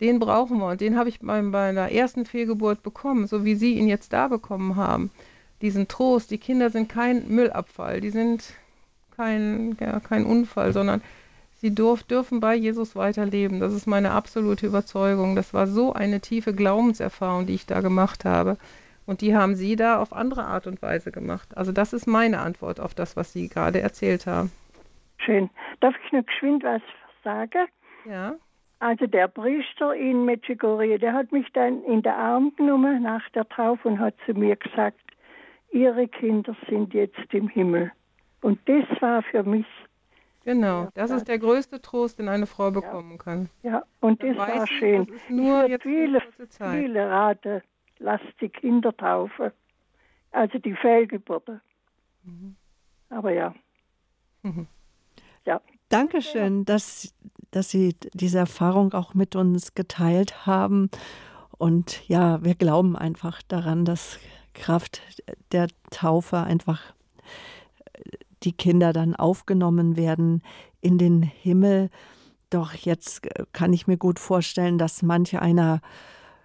den brauchen wir und den habe ich bei meiner ersten Fehlgeburt bekommen, so wie Sie ihn jetzt da bekommen haben. Diesen Trost, die Kinder sind kein Müllabfall, die sind kein, ja, kein Unfall, sondern Sie durf, dürfen bei Jesus weiterleben. Das ist meine absolute Überzeugung. Das war so eine tiefe Glaubenserfahrung, die ich da gemacht habe. Und die haben Sie da auf andere Art und Weise gemacht. Also das ist meine Antwort auf das, was Sie gerade erzählt haben. Schön. Darf ich noch geschwind was sagen? Ja. Also der Priester in Medjugorje, der hat mich dann in den Arm genommen nach der Taufe und hat zu mir gesagt, Ihre Kinder sind jetzt im Himmel. Und das war für mich Genau, das ist der größte Trost, den eine Frau bekommen kann. Ja, und das war ich, schön. Das ist nur jetzt viele, viele raten, lasst die Kinder taufen. Also die Fehlgeburten. Mhm. Aber ja. Mhm. Ja. Dankeschön, dass, dass Sie diese Erfahrung auch mit uns geteilt haben. Und ja, wir glauben einfach daran, dass Kraft der Taufe einfach die Kinder dann aufgenommen werden in den Himmel. Doch jetzt kann ich mir gut vorstellen, dass manche einer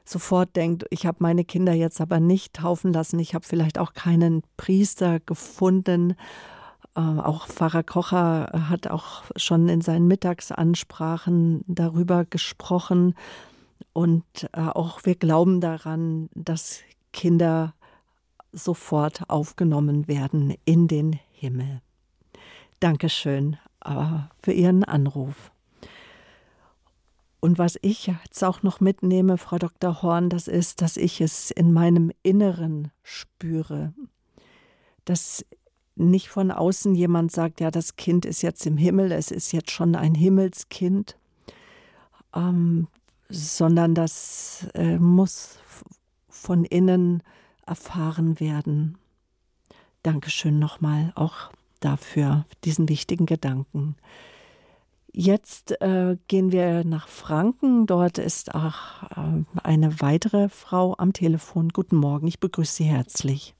sofort denkt, ich habe meine Kinder jetzt aber nicht taufen lassen, ich habe vielleicht auch keinen Priester gefunden. Äh, auch Pfarrer Kocher hat auch schon in seinen Mittagsansprachen darüber gesprochen. Und äh, auch wir glauben daran, dass Kinder sofort aufgenommen werden in den Himmel. Dankeschön äh, für Ihren Anruf. Und was ich jetzt auch noch mitnehme, Frau Dr. Horn, das ist, dass ich es in meinem Inneren spüre, dass nicht von außen jemand sagt, ja, das Kind ist jetzt im Himmel, es ist jetzt schon ein Himmelskind, ähm, sondern das äh, muss von innen erfahren werden. Dankeschön nochmal auch dafür, diesen wichtigen Gedanken. Jetzt äh, gehen wir nach Franken. Dort ist auch äh, eine weitere Frau am Telefon. Guten Morgen, ich begrüße Sie herzlich.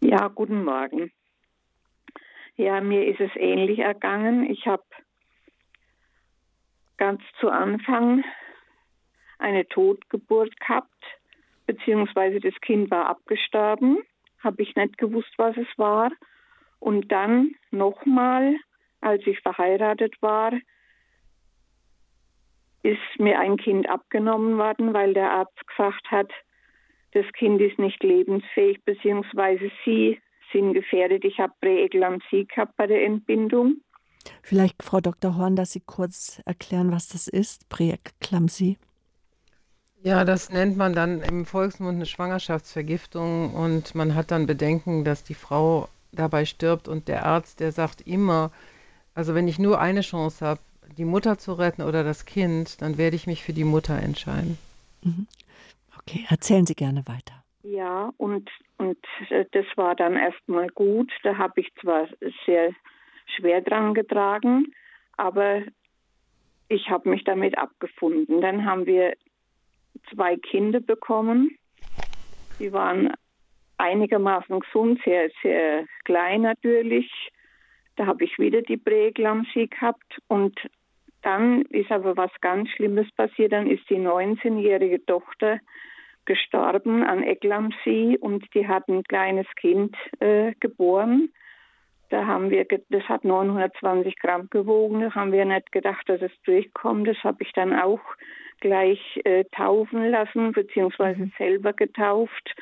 Ja, guten Morgen. Ja, mir ist es ähnlich ergangen. Ich habe ganz zu Anfang eine Totgeburt gehabt, beziehungsweise das Kind war abgestorben. Habe ich nicht gewusst, was es war. Und dann nochmal, als ich verheiratet war, ist mir ein Kind abgenommen worden, weil der Arzt gesagt hat, das Kind ist nicht lebensfähig, beziehungsweise sie sind gefährdet. Ich habe Präeklampsie gehabt bei der Entbindung. Vielleicht, Frau Dr. Horn, dass Sie kurz erklären, was das ist, Präeklampsie. Ja, das nennt man dann im Volksmund eine Schwangerschaftsvergiftung und man hat dann Bedenken, dass die Frau dabei stirbt und der Arzt, der sagt immer, also wenn ich nur eine Chance habe, die Mutter zu retten oder das Kind, dann werde ich mich für die Mutter entscheiden. Mhm. Okay, erzählen Sie gerne weiter. Ja, und, und das war dann erstmal gut. Da habe ich zwar sehr schwer dran getragen, aber ich habe mich damit abgefunden. Dann haben wir zwei Kinder bekommen. Die waren einigermaßen gesund, sehr, sehr klein natürlich. Da habe ich wieder die Präeklampsie gehabt und dann ist aber was ganz Schlimmes passiert. Dann ist die 19-jährige Tochter gestorben an Eklampsie und die hat ein kleines Kind äh, geboren. Da haben wir, das hat 920 Gramm gewogen. Da haben wir nicht gedacht, dass es durchkommt. Das habe ich dann auch gleich äh, taufen lassen, beziehungsweise mhm. selber getauft.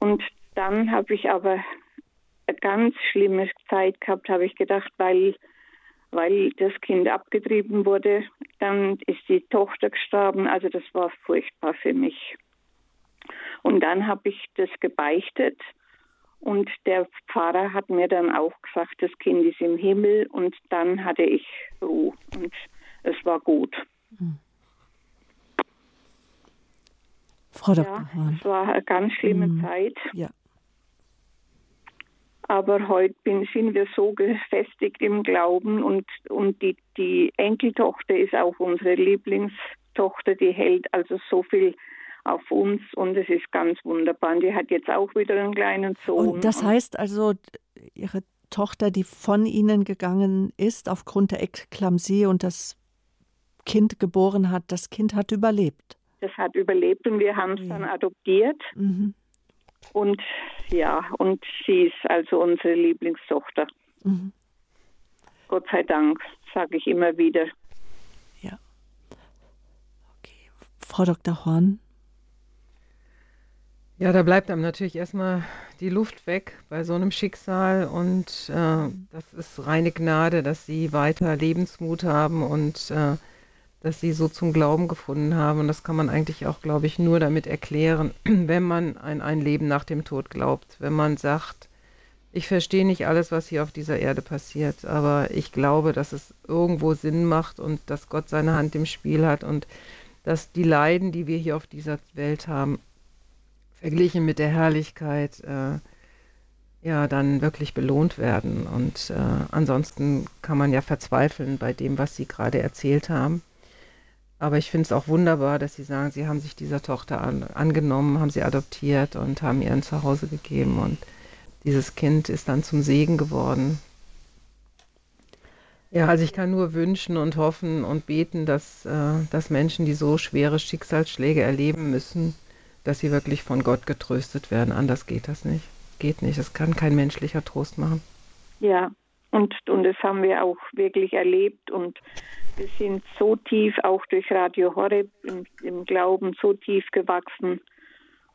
Und dann habe ich aber eine ganz schlimme Zeit gehabt, habe ich gedacht, weil, weil das Kind abgetrieben wurde. Dann ist die Tochter gestorben. Also das war furchtbar für mich. Und dann habe ich das gebeichtet. Und der Pfarrer hat mir dann auch gesagt, das Kind ist im Himmel. Und dann hatte ich Ruhe. Und es war gut. Hm. Frau Dr. Ja, es war eine ganz schlimme hm. Zeit. Ja. Aber heute bin, sind wir so gefestigt im Glauben und, und die, die Enkeltochter ist auch unsere Lieblingstochter, die hält also so viel auf uns und es ist ganz wunderbar. Und die hat jetzt auch wieder einen kleinen Sohn. Und das heißt also, Ihre Tochter, die von Ihnen gegangen ist aufgrund der Ekklampsie und das Kind geboren hat, das Kind hat überlebt. Das hat überlebt und wir haben es dann adoptiert. Mhm. Und ja, und sie ist also unsere Lieblingstochter. Mhm. Gott sei Dank. sage ich immer wieder. Ja. Okay. Frau Dr. Horn. Ja, da bleibt einem natürlich erstmal die Luft weg bei so einem Schicksal und äh, das ist reine Gnade, dass sie weiter Lebensmut haben und äh, dass sie so zum Glauben gefunden haben. Und das kann man eigentlich auch, glaube ich, nur damit erklären, wenn man an ein Leben nach dem Tod glaubt. Wenn man sagt, ich verstehe nicht alles, was hier auf dieser Erde passiert, aber ich glaube, dass es irgendwo Sinn macht und dass Gott seine Hand im Spiel hat und dass die Leiden, die wir hier auf dieser Welt haben, verglichen mit der Herrlichkeit, äh, ja, dann wirklich belohnt werden. Und äh, ansonsten kann man ja verzweifeln bei dem, was Sie gerade erzählt haben. Aber ich finde es auch wunderbar, dass Sie sagen, Sie haben sich dieser Tochter an, angenommen, haben sie adoptiert und haben ihr ein Zuhause gegeben. Und dieses Kind ist dann zum Segen geworden. Ja, also ich kann nur wünschen und hoffen und beten, dass, äh, dass Menschen, die so schwere Schicksalsschläge erleben müssen, dass sie wirklich von Gott getröstet werden. Anders geht das nicht. Geht nicht. Das kann kein menschlicher Trost machen. Ja, und, und das haben wir auch wirklich erlebt und wir sind so tief, auch durch Radio Horeb im, im Glauben, so tief gewachsen.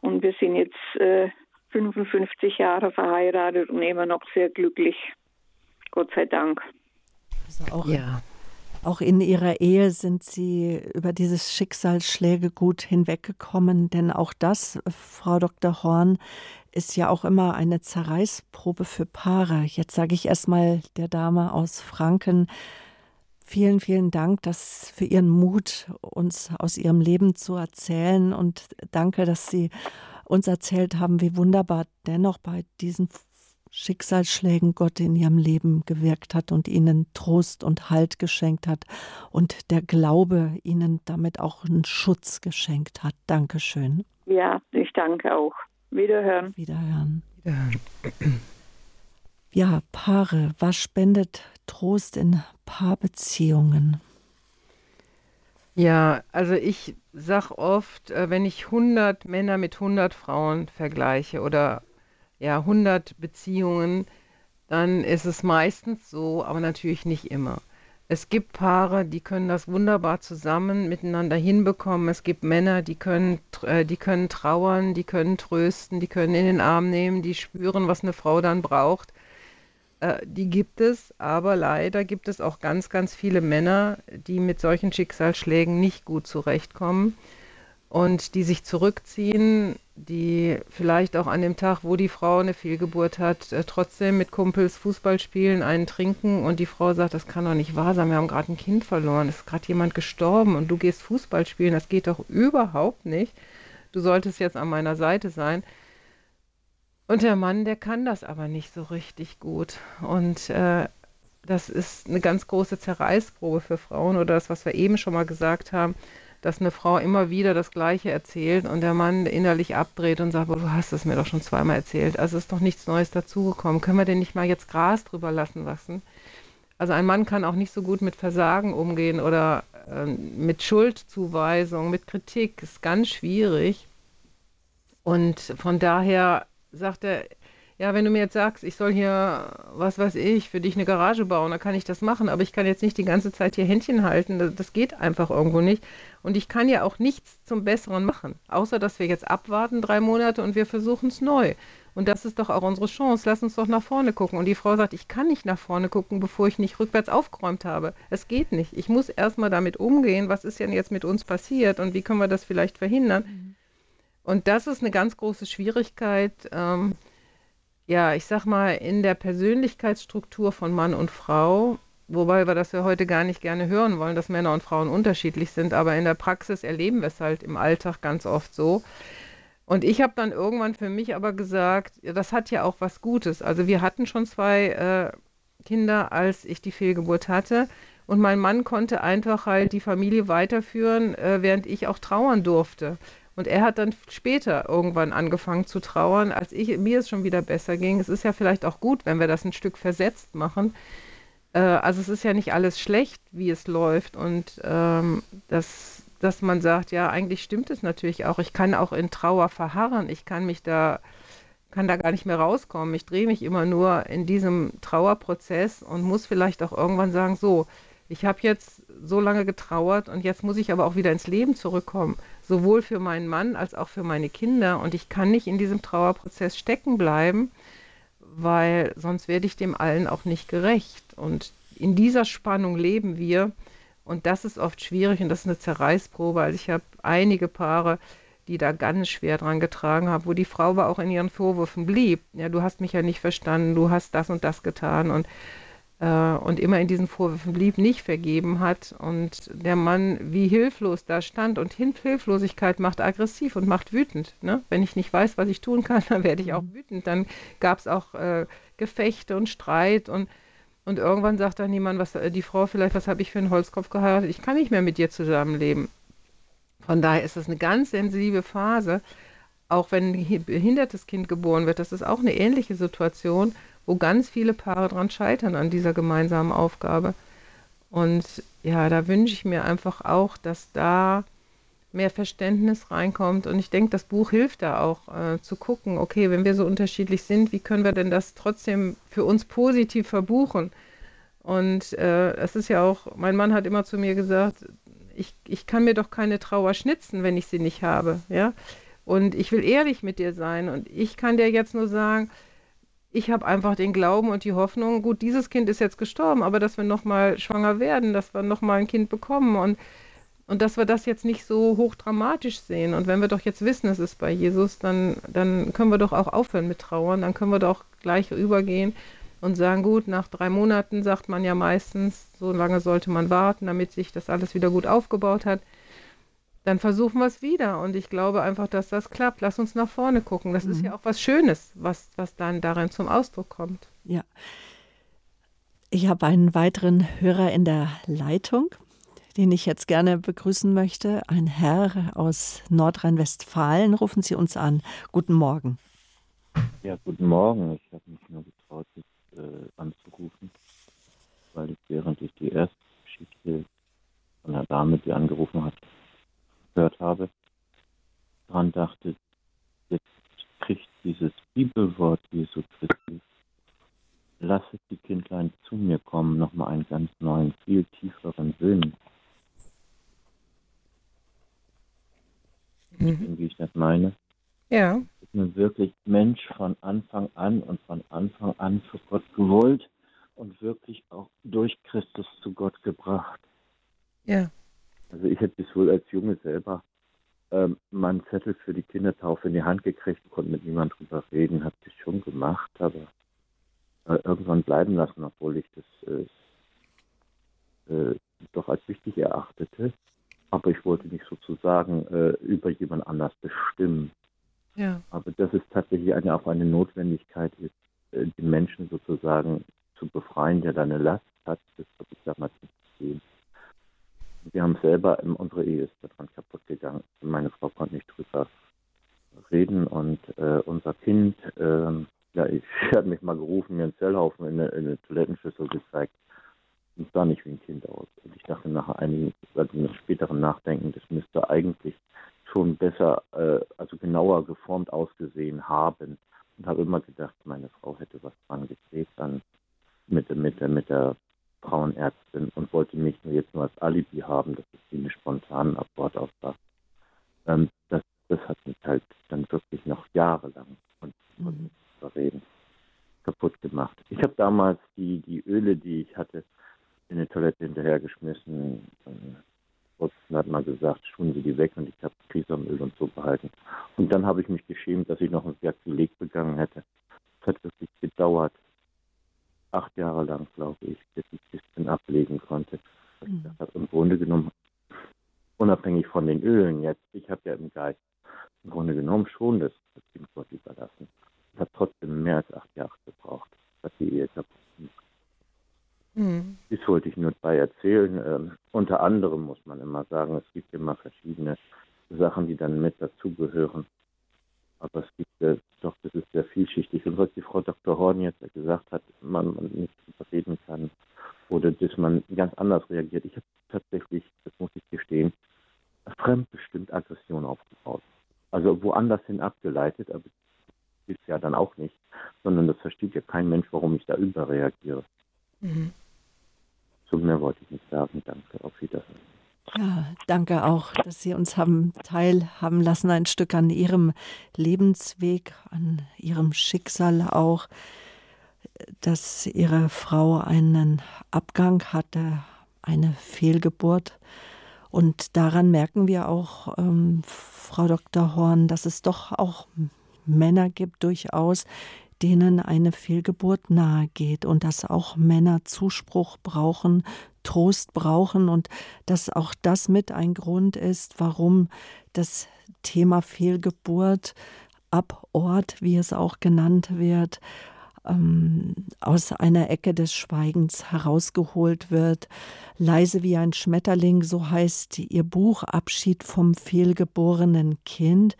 Und wir sind jetzt äh, 55 Jahre verheiratet und immer noch sehr glücklich. Gott sei Dank. Also auch ja. Auch in ihrer Ehe sind sie über dieses Schicksalsschläge gut hinweggekommen, denn auch das, Frau Dr. Horn, ist ja auch immer eine Zerreißprobe für Paare. Jetzt sage ich erstmal der Dame aus Franken, vielen, vielen Dank dass für Ihren Mut, uns aus Ihrem Leben zu erzählen und danke, dass Sie uns erzählt haben, wie wunderbar dennoch bei diesen Schicksalsschlägen Gott in ihrem Leben gewirkt hat und ihnen Trost und Halt geschenkt hat und der Glaube ihnen damit auch einen Schutz geschenkt hat. Dankeschön. Ja, ich danke auch. Wiederhören. Wiederhören. Wiederhören. Ja, Paare, was spendet Trost in Paarbeziehungen? Ja, also ich sage oft, äh, wenn ich 100 Männer mit 100 Frauen vergleiche oder ja, 100 Beziehungen, dann ist es meistens so, aber natürlich nicht immer. Es gibt Paare, die können das wunderbar zusammen miteinander hinbekommen. Es gibt Männer, die können, äh, die können trauern, die können trösten, die können in den Arm nehmen, die spüren, was eine Frau dann braucht. Äh, die gibt es, aber leider gibt es auch ganz, ganz viele Männer, die mit solchen Schicksalsschlägen nicht gut zurechtkommen und die sich zurückziehen, die vielleicht auch an dem Tag, wo die Frau eine Fehlgeburt hat, äh, trotzdem mit Kumpels Fußball spielen, einen trinken und die Frau sagt, das kann doch nicht wahr sein, wir haben gerade ein Kind verloren, es ist gerade jemand gestorben und du gehst Fußball spielen, das geht doch überhaupt nicht. Du solltest jetzt an meiner Seite sein. Und der Mann, der kann das aber nicht so richtig gut. Und äh, das ist eine ganz große Zerreißprobe für Frauen oder das, was wir eben schon mal gesagt haben dass eine Frau immer wieder das Gleiche erzählt und der Mann innerlich abdreht und sagt, du hast es mir doch schon zweimal erzählt. Also ist doch nichts Neues dazugekommen. Können wir denn nicht mal jetzt Gras drüber lassen lassen? Also ein Mann kann auch nicht so gut mit Versagen umgehen oder äh, mit Schuldzuweisung, mit Kritik. Ist ganz schwierig. Und von daher sagt er, ja, wenn du mir jetzt sagst, ich soll hier, was weiß ich, für dich eine Garage bauen, dann kann ich das machen, aber ich kann jetzt nicht die ganze Zeit hier Händchen halten, das, das geht einfach irgendwo nicht. Und ich kann ja auch nichts zum Besseren machen, außer dass wir jetzt abwarten drei Monate und wir versuchen es neu. Und das ist doch auch unsere Chance. Lass uns doch nach vorne gucken. Und die Frau sagt, ich kann nicht nach vorne gucken, bevor ich nicht rückwärts aufgeräumt habe. Es geht nicht. Ich muss erstmal damit umgehen, was ist denn jetzt mit uns passiert und wie können wir das vielleicht verhindern. Und das ist eine ganz große Schwierigkeit. Ähm, ja, ich sag mal, in der Persönlichkeitsstruktur von Mann und Frau, wobei wir das ja heute gar nicht gerne hören wollen, dass Männer und Frauen unterschiedlich sind, aber in der Praxis erleben wir es halt im Alltag ganz oft so. Und ich habe dann irgendwann für mich aber gesagt, ja, das hat ja auch was Gutes. Also wir hatten schon zwei äh, Kinder, als ich die Fehlgeburt hatte. Und mein Mann konnte einfach halt die Familie weiterführen, äh, während ich auch trauern durfte. Und er hat dann später irgendwann angefangen zu trauern, als ich, mir es schon wieder besser ging. Es ist ja vielleicht auch gut, wenn wir das ein Stück versetzt machen. Äh, also es ist ja nicht alles schlecht, wie es läuft. Und ähm, das, dass man sagt, ja, eigentlich stimmt es natürlich auch. Ich kann auch in Trauer verharren. Ich kann mich da, kann da gar nicht mehr rauskommen. Ich drehe mich immer nur in diesem Trauerprozess und muss vielleicht auch irgendwann sagen, so, Ich habe jetzt so lange getrauert und jetzt muss ich aber auch wieder ins Leben zurückkommen, sowohl für meinen Mann als auch für meine Kinder. Und ich kann nicht in diesem Trauerprozess stecken bleiben, weil sonst werde ich dem allen auch nicht gerecht. Und in dieser Spannung leben wir. Und das ist oft schwierig und das ist eine Zerreißprobe. Also ich habe einige Paare, die da ganz schwer dran getragen haben, wo die Frau aber auch in ihren Vorwürfen blieb. Ja, du hast mich ja nicht verstanden, du hast das und das getan und und immer in diesen Vorwürfen blieb, nicht vergeben hat und der Mann wie hilflos da stand und Hilflosigkeit macht aggressiv und macht wütend. Ne? Wenn ich nicht weiß, was ich tun kann, dann werde ich auch mhm. wütend. Dann gab es auch äh, Gefechte und Streit und und irgendwann sagt dann jemand, was äh, die Frau vielleicht, was habe ich für einen Holzkopf geheiratet? Ich kann nicht mehr mit dir zusammenleben. Von daher ist es eine ganz sensible Phase. Auch wenn ein behindertes Kind geboren wird, das ist auch eine ähnliche Situation, wo ganz viele Paare dran scheitern an dieser gemeinsamen Aufgabe. Und ja, da wünsche ich mir einfach auch, dass da mehr Verständnis reinkommt. Und ich denke, das Buch hilft da auch äh, zu gucken, okay, wenn wir so unterschiedlich sind, wie können wir denn das trotzdem für uns positiv verbuchen? Und äh, es ist ja auch, mein Mann hat immer zu mir gesagt, ich, ich kann mir doch keine Trauer schnitzen, wenn ich sie nicht habe. Ja? Und ich will ehrlich mit dir sein. Und ich kann dir jetzt nur sagen, ich habe einfach den Glauben und die Hoffnung, gut, dieses Kind ist jetzt gestorben, aber dass wir nochmal schwanger werden, dass wir nochmal ein Kind bekommen und und dass wir das jetzt nicht so hochdramatisch sehen. Und wenn wir doch jetzt wissen, es ist bei Jesus, dann, dann können wir doch auch aufhören mit Trauern. Dann können wir doch gleich übergehen und sagen, gut, nach drei Monaten sagt man ja meistens, so lange sollte man warten, damit sich das alles wieder gut aufgebaut hat. Dann versuchen wir es wieder. Und ich glaube einfach, dass das klappt. Lass uns nach vorne gucken. Das mhm. ist ja auch was Schönes, was, was dann darin zum Ausdruck kommt. Ja. Ich habe einen weiteren Hörer in der Leitung den ich jetzt gerne begrüßen möchte. Ein Herr aus Nordrhein-Westfalen. Rufen Sie uns an. Guten Morgen. Ja, guten Morgen. Ich habe mich nur getraut, jetzt, äh, anzurufen, weil ich während ich die erste Geschichte von der Dame, die angerufen hat, gehört habe, daran dachte, jetzt kriegt dieses Bibelwort Jesu Christi, lasset die Kindlein zu mir kommen, nochmal einen ganz neuen, viel tieferen Sinn. mhm. wie ich das meine. Ja. Ist man wirklich Mensch von Anfang an und von Anfang an für Gott gewollt und wirklich auch durch Christus zu Gott gebracht. Ja. Also ich hätte bis wohl als Junge selber ähm, meinen Zettel für die Kindertaufe in die Hand gekriegt, konnte mit niemand drüber reden, habe das schon gemacht, aber äh, irgendwann bleiben lassen, obwohl ich das äh, äh, doch als wichtig erachtete aber ich wollte nicht sozusagen äh, über jemand anders bestimmen. Ja. Aber das ist tatsächlich eine, auch eine Notwendigkeit, ist, äh, den Menschen sozusagen zu befreien, der da eine Last hat. Das habe ich. Wir haben selber, unsere Ehe ist daran kaputt gegangen. Meine Frau konnte nicht drüber reden und äh, unser Kind, äh, ja, ich habe mich mal gerufen, mir einen Zellhaufen in eine, in eine Toilettenschüssel gezeigt und sah nicht wie ein Kind aus. Und ich dachte nach einigen, also nach späteren Nachdenken, das müsste eigentlich schon besser, äh, also genauer geformt ausgesehen haben. Und habe immer gedacht, meine Frau hätte was dran gedreht dann mit, mit, mit der Frauenärztin und wollte mich nur jetzt nur als Alibi haben, dass es wie eine spontane Abort aussah. Ähm, das, das hat mich halt dann wirklich noch jahrelang und, und mhm. kaputt gemacht. Ich habe damals die, die Öle, die ich hatte, in die Toilette hinterhergeschmissen. Trotzdem hat mal gesagt, schuhen Sie die weg und ich habe Krisamöl und so behalten. Und dann habe ich mich geschämt, dass ich noch ein Sakrileg begangen hätte. Es hat wirklich gedauert. Acht Jahre lang, glaube ich, bis ich ein bisschen ablegen konnte. Mhm. Das hat im Grunde genommen, unabhängig von den Ölen jetzt, ich habe ja im Geist im Grunde genommen schon das, das Kind Gott überlassen. Es hat trotzdem mehr als acht Jahre gebraucht, dass die Ehe kaputt Mhm. Das wollte ich nur bei erzählen. Ähm, unter anderem muss man immer sagen, es gibt immer verschiedene Sachen, die dann mit dazugehören. Aber es gibt äh, doch, das ist sehr vielschichtig. Und was die Frau Dr. Horn jetzt gesagt hat, man, man nicht reden kann oder dass man ganz anders reagiert. Ich habe tatsächlich, das muss ich gestehen, fremdbestimmt Aggression aufgebaut. Also woanders hin abgeleitet, aber das ist ja dann auch nicht, sondern das versteht ja kein Mensch, warum ich da überreagiere. Mhm So mehr wollte ich nicht sagen. Danke, auf Wiedersehen. Ja, danke auch, dass Sie uns haben teilhaben lassen, ein Stück an Ihrem Lebensweg, an Ihrem Schicksal auch, dass Ihre Frau einen Abgang hatte, eine Fehlgeburt. Und daran merken wir auch, ähm, Frau Dr. Horn, dass es doch auch Männer gibt, durchaus, denen eine Fehlgeburt nahe geht und dass auch Männer Zuspruch brauchen, Trost brauchen und dass auch das mit ein Grund ist, warum das Thema Fehlgeburt ab Ort, wie es auch genannt wird, ähm, aus einer Ecke des Schweigens herausgeholt wird. Leise wie ein Schmetterling, so heißt ihr Buch Abschied vom fehlgeborenen Kind.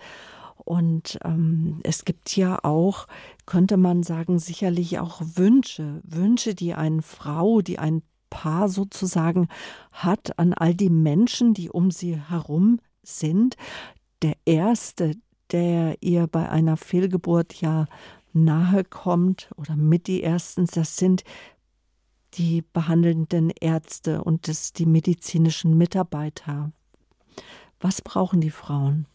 Und ähm, es gibt ja auch, könnte man sagen, sicherlich auch Wünsche, Wünsche, die eine Frau, die ein Paar sozusagen hat an all die Menschen, die um sie herum sind. Der erste, der ihr bei einer Fehlgeburt ja nahe kommt oder mit die ersten, das sind die behandelnden Ärzte und das, die medizinischen Mitarbeiter. Was brauchen die Frauen?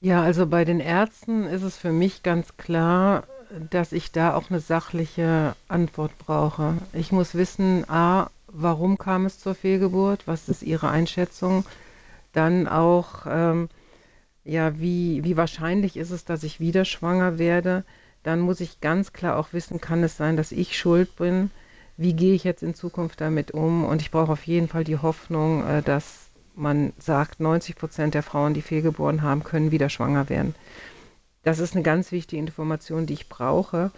Ja, also bei den Ärzten ist es für mich ganz klar, dass ich da auch eine sachliche Antwort brauche. Ich muss wissen, a, warum kam es zur Fehlgeburt? Was ist Ihre Einschätzung? Dann auch, ähm, ja, wie, wie wahrscheinlich ist es, dass ich wieder schwanger werde? Dann muss ich ganz klar auch wissen, kann es sein, dass ich schuld bin? Wie gehe ich jetzt in Zukunft damit um? Und ich brauche auf jeden Fall die Hoffnung, äh, dass man sagt, 90 Prozent der Frauen, die fehlgeboren haben, können wieder schwanger werden. Das ist eine ganz wichtige Information, die ich brauche.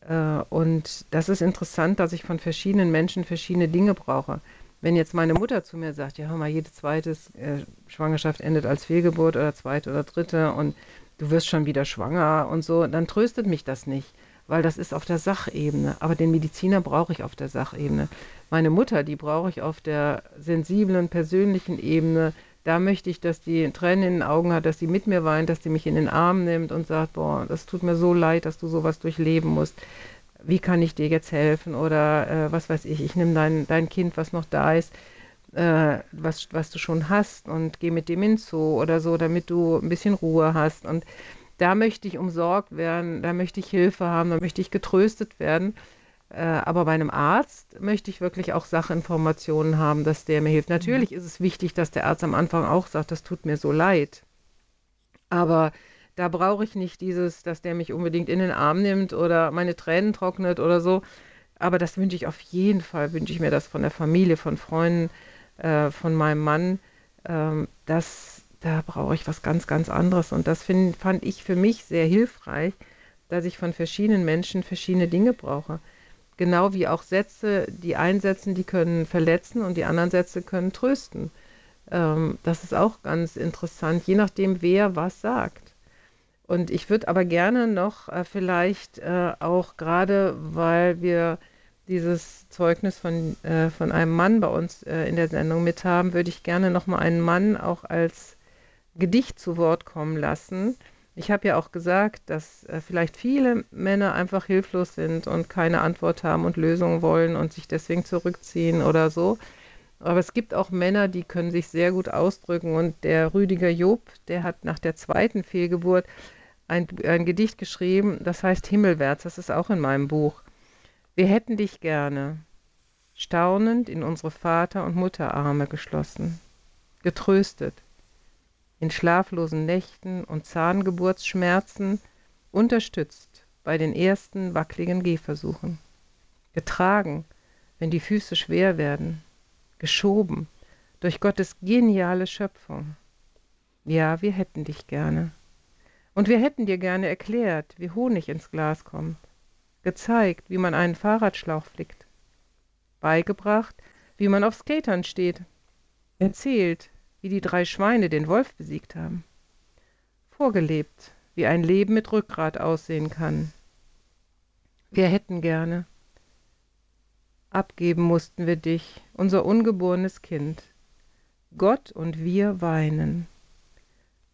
Äh, und das ist interessant, dass ich von verschiedenen Menschen verschiedene Dinge brauche. Wenn jetzt meine Mutter zu mir sagt, ja, hör mal, jede zweite äh, Schwangerschaft endet als Fehlgeburt oder zweite oder dritte und du wirst schon wieder schwanger und so, dann tröstet mich das nicht, weil das ist auf der Sachebene. Aber den Mediziner brauche ich auf der Sachebene. Meine Mutter, die brauche ich auf der sensiblen, persönlichen Ebene. Da möchte ich, dass die Tränen in den Augen hat, dass sie mit mir weint, dass sie mich in den Arm nimmt und sagt, boah, das tut mir so leid, dass du sowas durchleben musst. Wie kann ich dir jetzt helfen? Oder äh, was weiß ich, ich nehme dein, dein Kind, was noch da ist, äh, was, was du schon hast und gehe mit dem Zoo oder so, damit du ein bisschen Ruhe hast. Und da möchte ich umsorgt werden, da möchte ich Hilfe haben, da möchte ich getröstet werden. Äh, aber bei einem Arzt möchte ich wirklich auch Sachinformationen haben, dass der mir hilft. Mhm. Natürlich ist es wichtig, dass der Arzt am Anfang auch sagt, das tut mir so leid. Aber da brauche ich nicht dieses, dass der mich unbedingt in den Arm nimmt oder meine Tränen trocknet oder so. Aber das wünsche ich auf jeden Fall, wünsche ich mir das von der Familie, von Freunden, äh, von meinem Mann. Ähm, das, da brauche ich was ganz, ganz anderes. Und das find, fand ich für mich sehr hilfreich, dass ich von verschiedenen Menschen verschiedene Dinge brauche. Genau wie auch Sätze, die einsetzen, die können verletzen und die anderen Sätze können trösten. Ähm, das ist auch ganz interessant, je nachdem, wer was sagt. Und ich würde aber gerne noch äh, vielleicht äh, auch gerade, weil wir dieses Zeugnis von, äh, von einem Mann bei uns äh, in der Sendung mit haben, würde ich gerne noch mal einen Mann auch als Gedicht zu Wort kommen lassen. Ich habe ja auch gesagt, dass äh, vielleicht viele Männer einfach hilflos sind und keine Antwort haben und Lösungen wollen und sich deswegen zurückziehen oder so. Aber es gibt auch Männer, die können sich sehr gut ausdrücken. Und der Rüdiger Job, der hat nach der zweiten Fehlgeburt ein, ein Gedicht geschrieben, das heißt Himmelwärts. Das ist auch in meinem Buch. Wir hätten dich gerne, staunend in unsere Vater- und Mutterarme geschlossen, getröstet, in schlaflosen Nächten und Zahngeburtsschmerzen unterstützt bei den ersten wackligen Gehversuchen, getragen, wenn die Füße schwer werden, geschoben durch Gottes geniale Schöpfung. Ja, wir hätten dich gerne. Und wir hätten dir gerne erklärt, wie Honig ins Glas kommt, gezeigt, wie man einen Fahrradschlauch flickt, beigebracht, wie man auf Skatern steht, erzählt, wie die drei Schweine den Wolf besiegt haben. Vorgelebt, wie ein Leben mit Rückgrat aussehen kann. Wir hätten gerne. Abgeben mussten wir dich, unser ungeborenes Kind. Gott und wir weinen.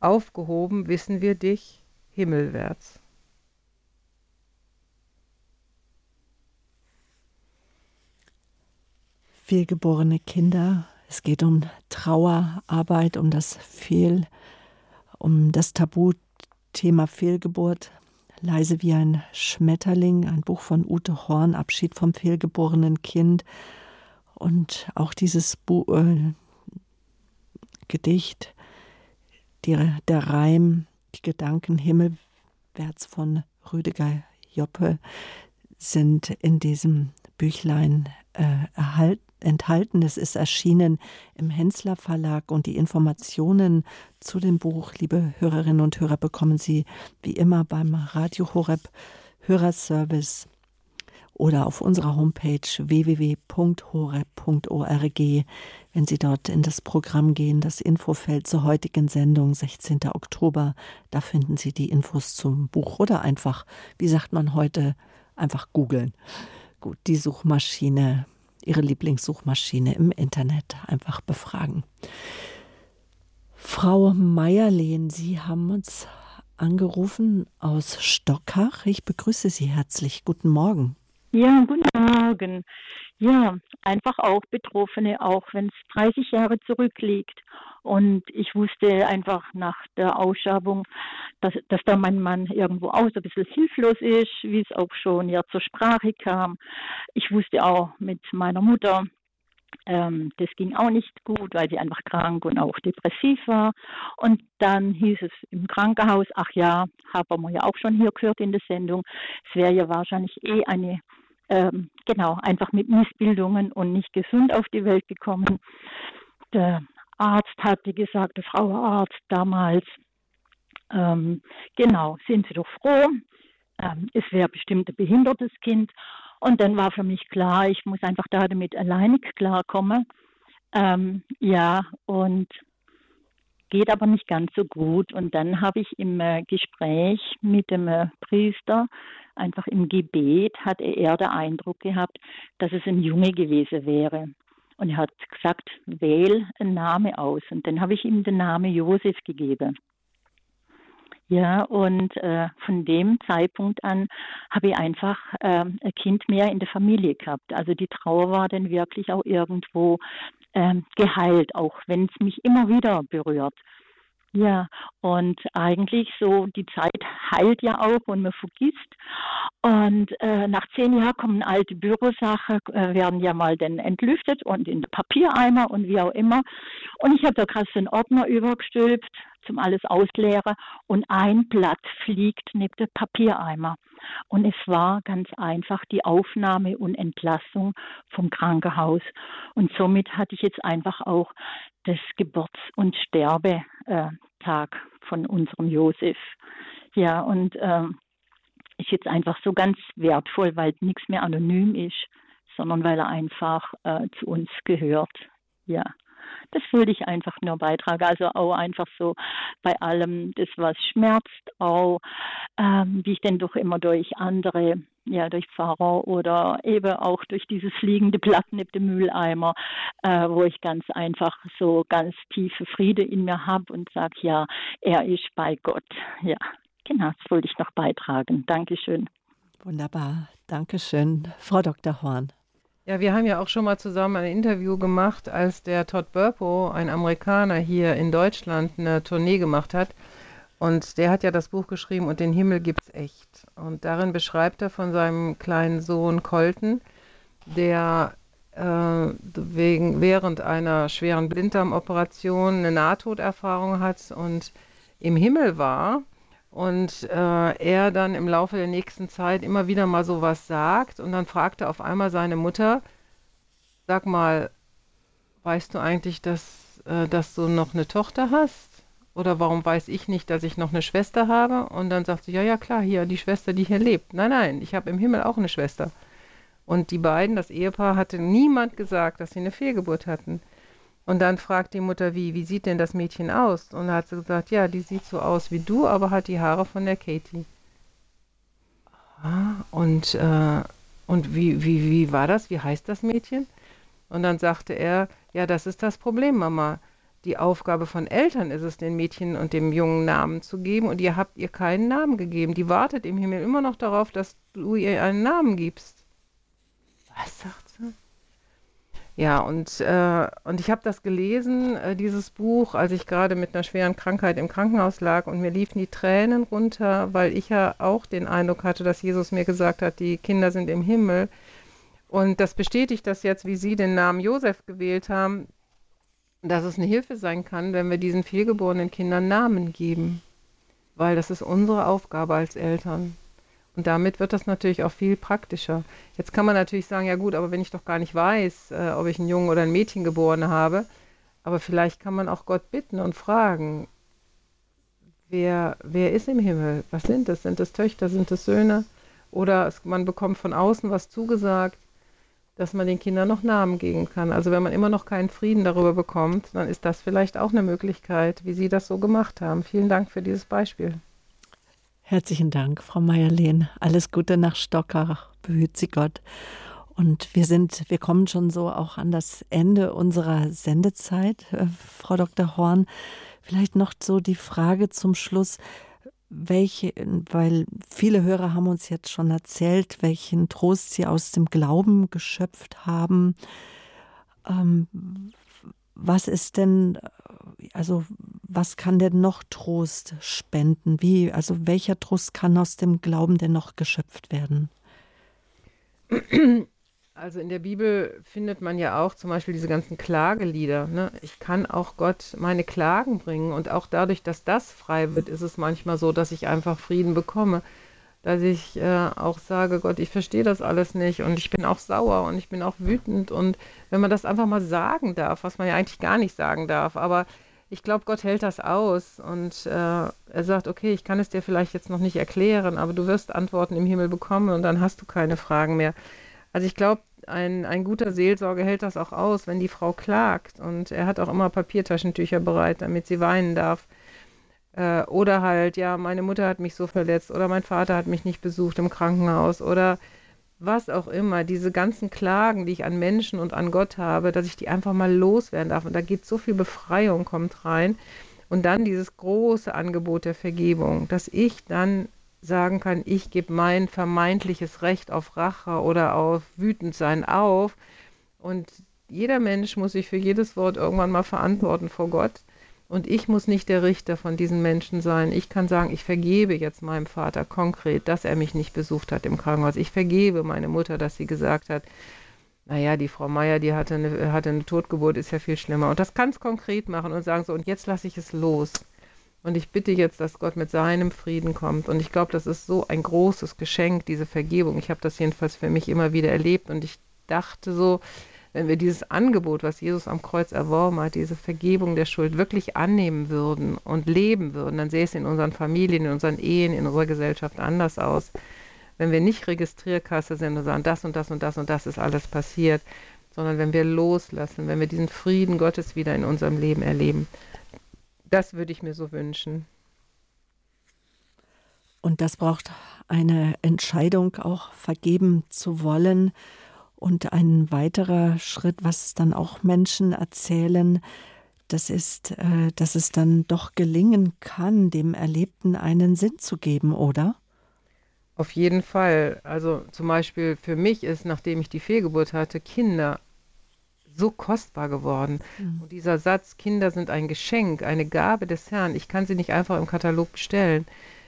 Aufgehoben wissen wir dich himmelwärts. fehlgeborene Kinder. Es geht um Trauerarbeit, um das Fehl, um das Tabuthema Fehlgeburt. Leise wie ein Schmetterling, ein Buch von Ute Horn, Abschied vom fehlgeborenen Kind. Und auch dieses Bu äh, Gedicht, die, der Reim, die Gedanken himmelwärts von Rüdiger Joppe sind in diesem Büchlein äh, erhalten enthalten. Es ist erschienen im Hensler Verlag und die Informationen zu dem Buch, liebe Hörerinnen und Hörer, bekommen Sie wie immer beim Radio Horeb Hörerservice oder auf unserer Homepage www.horeb.org. Wenn Sie dort in das Programm gehen, das Infofeld zur heutigen Sendung, 16. Oktober, da finden Sie die Infos zum Buch oder einfach, wie sagt man heute, einfach googeln. Gut, die Suchmaschine Ihre Lieblingssuchmaschine im Internet einfach befragen. Frau Meierlehn, Sie haben uns angerufen aus Stockach. Ich begrüße Sie herzlich. Guten Morgen. Ja, guten Morgen. Ja, einfach auch Betroffene, auch wenn es 30 Jahre zurückliegt. Und ich wusste einfach nach der Ausschabung, dass, dass da mein Mann irgendwo auch so ein bisschen hilflos ist, wie es auch schon ja zur Sprache kam. Ich wusste auch mit meiner Mutter, ähm, das ging auch nicht gut, weil sie einfach krank und auch depressiv war. Und dann hieß es im Krankenhaus, ach ja, haben wir ja auch schon hier gehört in der Sendung, es wäre ja wahrscheinlich eh eine, ähm, genau, einfach mit Missbildungen und nicht gesund auf die Welt gekommen. Der Arzt hatte gesagt, der Frau Arzt damals, ähm, genau, sind Sie doch froh, ähm, es wäre bestimmt ein behindertes Kind. Und dann war für mich klar, ich muss einfach da damit alleinig klarkommen. Ähm, ja, und geht aber nicht ganz so gut. Und dann habe ich im äh, Gespräch mit dem äh, Priester, einfach im Gebet, hat er den Eindruck gehabt, dass es ein Junge gewesen wäre. Und er hat gesagt, wähl einen Namen aus. Und dann habe ich ihm den Namen Josef gegeben. Ja, und äh, von dem Zeitpunkt an habe ich einfach äh, ein Kind mehr in der Familie gehabt. Also die Trauer war dann wirklich auch irgendwo äh, geheilt, auch wenn es mich immer wieder berührt. Ja, und eigentlich so, die Zeit heilt ja auch und man vergisst. Und äh, nach zehn Jahren kommen alte Bürosachen, äh, werden ja mal dann entlüftet und in den Papiereimer und wie auch immer. Und ich habe da so einen Ordner übergestülpt zum alles ausleeren und ein Blatt fliegt neben dem Papiereimer. Und es war ganz einfach die Aufnahme und Entlassung vom Krankenhaus. Und somit hatte ich jetzt einfach auch das Geburts- und Sterbetag von unserem Josef. Ja, und ähm, ist jetzt einfach so ganz wertvoll, weil nichts mehr anonym ist, sondern weil er einfach äh, zu uns gehört. Ja das würde ich einfach nur beitragen. Also auch einfach so bei allem, das was schmerzt, auch ähm, wie ich denn doch immer durch andere ja, durch Pfarrer oder eben auch durch dieses fliegende Blatt neben dem Mülleimer, äh, wo ich ganz einfach so ganz tiefe Friede in mir habe und sage, ja, er ist bei Gott. Ja, genau, das wollte ich noch beitragen. Dankeschön. Wunderbar, Dankeschön, Frau Dr. Horn. Ja, wir haben ja auch schon mal zusammen ein Interview gemacht, als der Todd Burpo, ein Amerikaner hier in Deutschland, eine Tournee gemacht hat. Und der hat ja das Buch geschrieben und den Himmel gibt's echt. Und darin beschreibt er von seinem kleinen Sohn Colton, der äh, wegen, während einer schweren Blinddarmoperation eine Nahtoderfahrung hat und im Himmel war und äh, er dann im Laufe der nächsten Zeit immer wieder mal sowas sagt und dann fragte auf einmal seine Mutter, sag mal, weißt du eigentlich, dass, äh, dass du noch eine Tochter hast? Oder warum weiß ich nicht, dass ich noch eine Schwester habe? Und dann sagt sie, ja, ja, klar, hier, die Schwester, die hier lebt. Nein, nein, ich habe im Himmel auch eine Schwester. Und die beiden, das Ehepaar, hatte niemand gesagt, dass sie eine Fehlgeburt hatten. Und dann fragt die Mutter, wie, wie sieht denn das Mädchen aus? Und dann hat sie gesagt, ja, die sieht so aus wie du, aber hat die Haare von der Katie. Ah, und äh, und wie, wie, wie war das? Wie heißt das Mädchen? Und dann sagte er, ja, das ist das Problem, Mama. Die Aufgabe von Eltern ist es, den Mädchen und dem Jungen Namen zu geben und ihr habt ihr keinen Namen gegeben. Die wartet im Himmel immer noch darauf, dass du ihr einen Namen gibst. Was sagt? Ja, und, äh, und ich habe das gelesen, äh, dieses Buch, als ich gerade mit einer schweren Krankheit im Krankenhaus lag und mir liefen die Tränen runter, weil ich ja auch den Eindruck hatte, dass Jesus mir gesagt hat, die Kinder sind im Himmel. Und das bestätigt das jetzt, wie Sie den Namen Josef gewählt haben, dass es eine Hilfe sein kann, wenn wir diesen fehlgeborenen Kindern Namen geben. Weil das ist unsere Aufgabe als Eltern. Und damit wird das natürlich auch viel praktischer. Jetzt kann man natürlich sagen, ja gut, aber wenn ich doch gar nicht weiß, äh, ob ich einen Jungen oder ein Mädchen geboren habe, aber vielleicht kann man auch Gott bitten und fragen, wer, wer ist im Himmel? Was sind es? Sind es Töchter? Sind es Söhne? Oder es, man bekommt von außen was zugesagt, dass man den Kindern noch Namen geben kann. Also wenn man immer noch keinen Frieden darüber bekommt, dann ist das vielleicht auch eine Möglichkeit, wie Sie das so gemacht haben. Vielen Dank für dieses Beispiel. Herzlichen Dank, Frau Meyer-Lehn. Alles Gute nach Stockach. Behüt Sie Gott. Und wir sind, wir kommen schon so auch an das Ende unserer Sendezeit, äh, Frau Dr. Horn. Vielleicht noch so die Frage zum Schluss, welche, weil viele Hörer haben uns jetzt schon erzählt, welchen Trost sie aus dem Glauben geschöpft haben. Ähm, was ist denn, also was kann denn noch Trost spenden? Wie, also welcher Trost kann aus dem Glauben denn noch geschöpft werden? Also in der Bibel findet man ja auch zum Beispiel diese ganzen Klagelieder. Ne? Ich kann auch Gott meine Klagen bringen und auch dadurch, dass das frei wird, ist es manchmal so, dass ich einfach Frieden bekomme dass ich äh, auch sage, Gott, ich verstehe das alles nicht und ich bin auch sauer und ich bin auch wütend und wenn man das einfach mal sagen darf, was man ja eigentlich gar nicht sagen darf, aber ich glaube, Gott hält das aus und äh, er sagt, okay, ich kann es dir vielleicht jetzt noch nicht erklären, aber du wirst Antworten im Himmel bekommen und dann hast du keine Fragen mehr. Also ich glaube, ein, ein guter Seelsorger hält das auch aus, wenn die Frau klagt und er hat auch immer Papiertaschentücher bereit, damit sie weinen darf. Äh, oder halt, ja, meine Mutter hat mich so verletzt oder mein Vater hat mich nicht besucht im Krankenhaus oder was auch immer, diese ganzen Klagen, die ich an Menschen und an Gott habe, dass ich die einfach mal loswerden darf. Und da geht so viel Befreiung, kommt rein. Und dann dieses große Angebot der Vergebung, dass ich dann sagen kann, ich gebe mein vermeintliches Recht auf Rache oder auf Wütendsein auf. Und jeder Mensch muss sich für jedes Wort irgendwann mal verantworten vor Gott. Und ich muss nicht der Richter von diesen Menschen sein. Ich kann sagen, ich vergebe jetzt meinem Vater konkret, dass er mich nicht besucht hat im Krankenhaus. Ich vergebe meine Mutter, dass sie gesagt hat, naja, die Frau Meier, die hatte eine, hatte eine Totgeburt, ist ja viel schlimmer. Und das kann es konkret machen und sagen so, und jetzt lasse ich es los. Und ich bitte jetzt, dass Gott mit seinem Frieden kommt. Und ich glaube, das ist so ein großes Geschenk, diese Vergebung. Ich habe das jedenfalls für mich immer wieder erlebt. Und ich dachte so, wenn wir dieses Angebot, was Jesus am Kreuz erworben hat, diese Vergebung der Schuld wirklich annehmen würden und leben würden, dann sähe es in unseren Familien, in unseren Ehen, in unserer Gesellschaft anders aus. Wenn wir nicht Registrierkasse sind und sagen, das und das und das und das ist alles passiert, sondern wenn wir loslassen, wenn wir diesen Frieden Gottes wieder in unserem Leben erleben. Das würde ich mir so wünschen. Und das braucht eine Entscheidung, auch vergeben zu wollen und ein weiterer Schritt, was dann auch Menschen erzählen, das ist, äh, dass es dann doch gelingen kann, dem Erlebten einen Sinn zu geben, oder? Auf jeden Fall. Also zum Beispiel für mich ist, nachdem ich die Fehlgeburt hatte, Kinder so kostbar geworden. Mhm. Und dieser Satz, Kinder sind ein Geschenk, eine Gabe des Herrn, ich kann sie nicht einfach im Katalog bestellen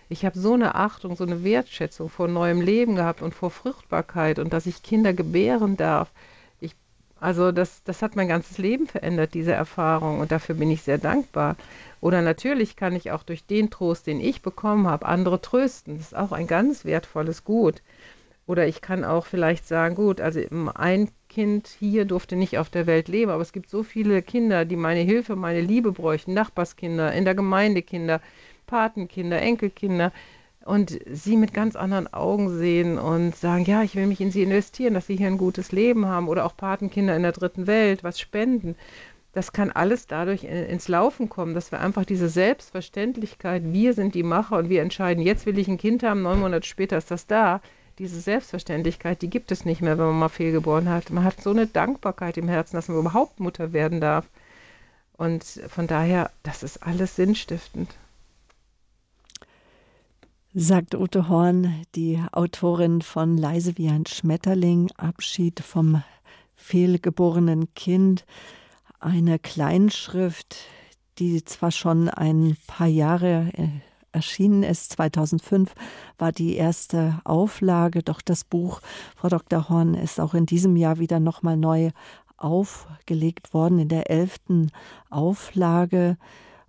ich habe so eine Achtung, so eine Wertschätzung vor neuem Leben gehabt und vor Fruchtbarkeit und dass ich Kinder gebären darf. Ich, also das, das hat mein ganzes Leben verändert, diese Erfahrung und dafür bin ich sehr dankbar. Oder natürlich kann ich auch durch den Trost, den ich bekommen habe, andere trösten. Das ist auch ein ganz wertvolles Gut. Oder ich kann auch vielleicht sagen, gut, also ein Kind hier durfte nicht auf der Welt leben, aber es gibt so viele Kinder, die meine Hilfe, meine Liebe bräuchten, Nachbarskinder, in der Gemeinde Kinder, Patenkinder, Enkelkinder und sie mit ganz anderen Augen sehen und sagen, ja, ich will mich in sie investieren, dass sie hier ein gutes Leben haben oder auch Patenkinder in der dritten Welt, was spenden. Das kann alles dadurch ins Laufen kommen, dass wir einfach diese Selbstverständlichkeit, wir sind die Macher und wir entscheiden, jetzt will ich ein Kind haben, neun Monate später ist das da. Diese Selbstverständlichkeit, die gibt es nicht mehr, wenn man mal fehlgeboren hat. Man hat so eine Dankbarkeit im Herzen, dass man überhaupt Mutter werden darf. Und von daher, das ist alles sinnstiftend sagt Ute Horn, die Autorin von Leise wie ein Schmetterling, Abschied vom fehlgeborenen Kind. Eine Kleinschrift, die zwar schon ein paar Jahre äh, erschienen ist. 2005 war die erste Auflage, doch das Buch, Frau Dr. Horn, ist auch in diesem Jahr wieder nochmal neu aufgelegt worden, in der elften Auflage.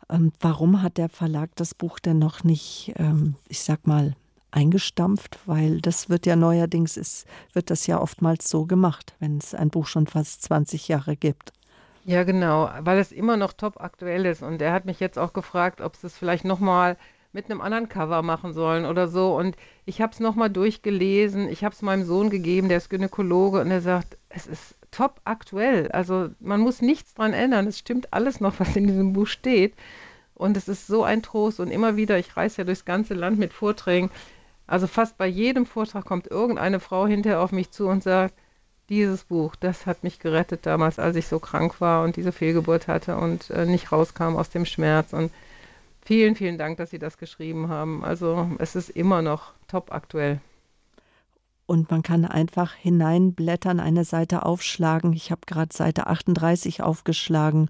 Ähm, warum hat der Verlag das Buch denn noch nicht, ähm, ich sag mal, eingestampft? Weil das wird ja neuerdings, ist, wird das ja oftmals so gemacht, wenn es ein Buch schon fast 20 Jahre gibt. Ja, genau, weil es immer noch top aktuell ist. Und er hat mich jetzt auch gefragt, ob es das vielleicht nochmal mit einem anderen Cover machen sollen oder so. Und ich habe es nochmal durchgelesen. Ich habe es meinem Sohn gegeben, der ist Gynäkologe, und er sagt, es ist top aktuell. Also man muss nichts dran ändern. Es stimmt alles noch, was in diesem Buch steht. Und es ist so ein Trost. Und immer wieder, ich reise ja durchs ganze Land mit Vorträgen. Also fast bei jedem Vortrag kommt irgendeine Frau hinterher auf mich zu und sagt, dieses Buch, das hat mich gerettet damals, als ich so krank war und diese Fehlgeburt hatte und äh, nicht rauskam aus dem Schmerz. Und vielen, vielen Dank, dass Sie das geschrieben haben. Also es ist immer noch top aktuell. Und man kann einfach hineinblättern, eine Seite aufschlagen. Ich habe gerade Seite 38 aufgeschlagen.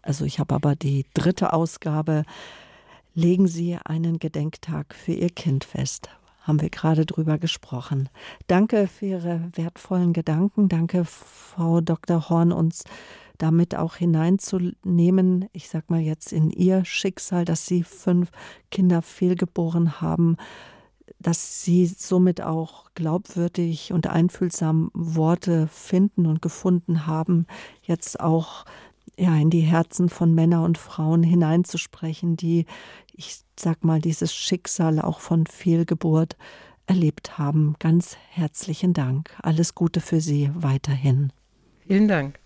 Also ich habe aber die dritte Ausgabe. Legen Sie einen Gedenktag für Ihr Kind fest haben wir gerade drüber gesprochen. Danke für Ihre wertvollen Gedanken. Danke, Frau Dr. Horn, uns damit auch hineinzunehmen. Ich sag mal jetzt in Ihr Schicksal, dass Sie fünf Kinder fehlgeboren haben, dass Sie somit auch glaubwürdig und einfühlsam Worte finden und gefunden haben, jetzt auch ja, in die Herzen von Männern und Frauen hineinzusprechen, die, ich sag mal, dieses Schicksal auch von Fehlgeburt erlebt haben. Ganz herzlichen Dank. Alles Gute für Sie weiterhin. Vielen Dank.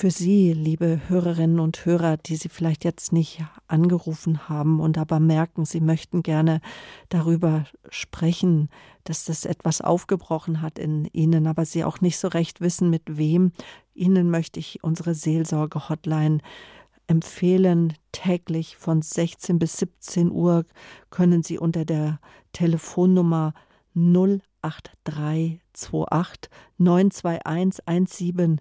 Für Sie, liebe Hörerinnen und Hörer, die Sie vielleicht jetzt nicht angerufen haben und aber merken, Sie möchten gerne darüber sprechen, dass das etwas aufgebrochen hat in Ihnen, aber Sie auch nicht so recht wissen, mit wem, Ihnen möchte ich unsere Seelsorge-Hotline empfehlen. Täglich von 16 bis 17 Uhr können Sie unter der Telefonnummer 08328 921 170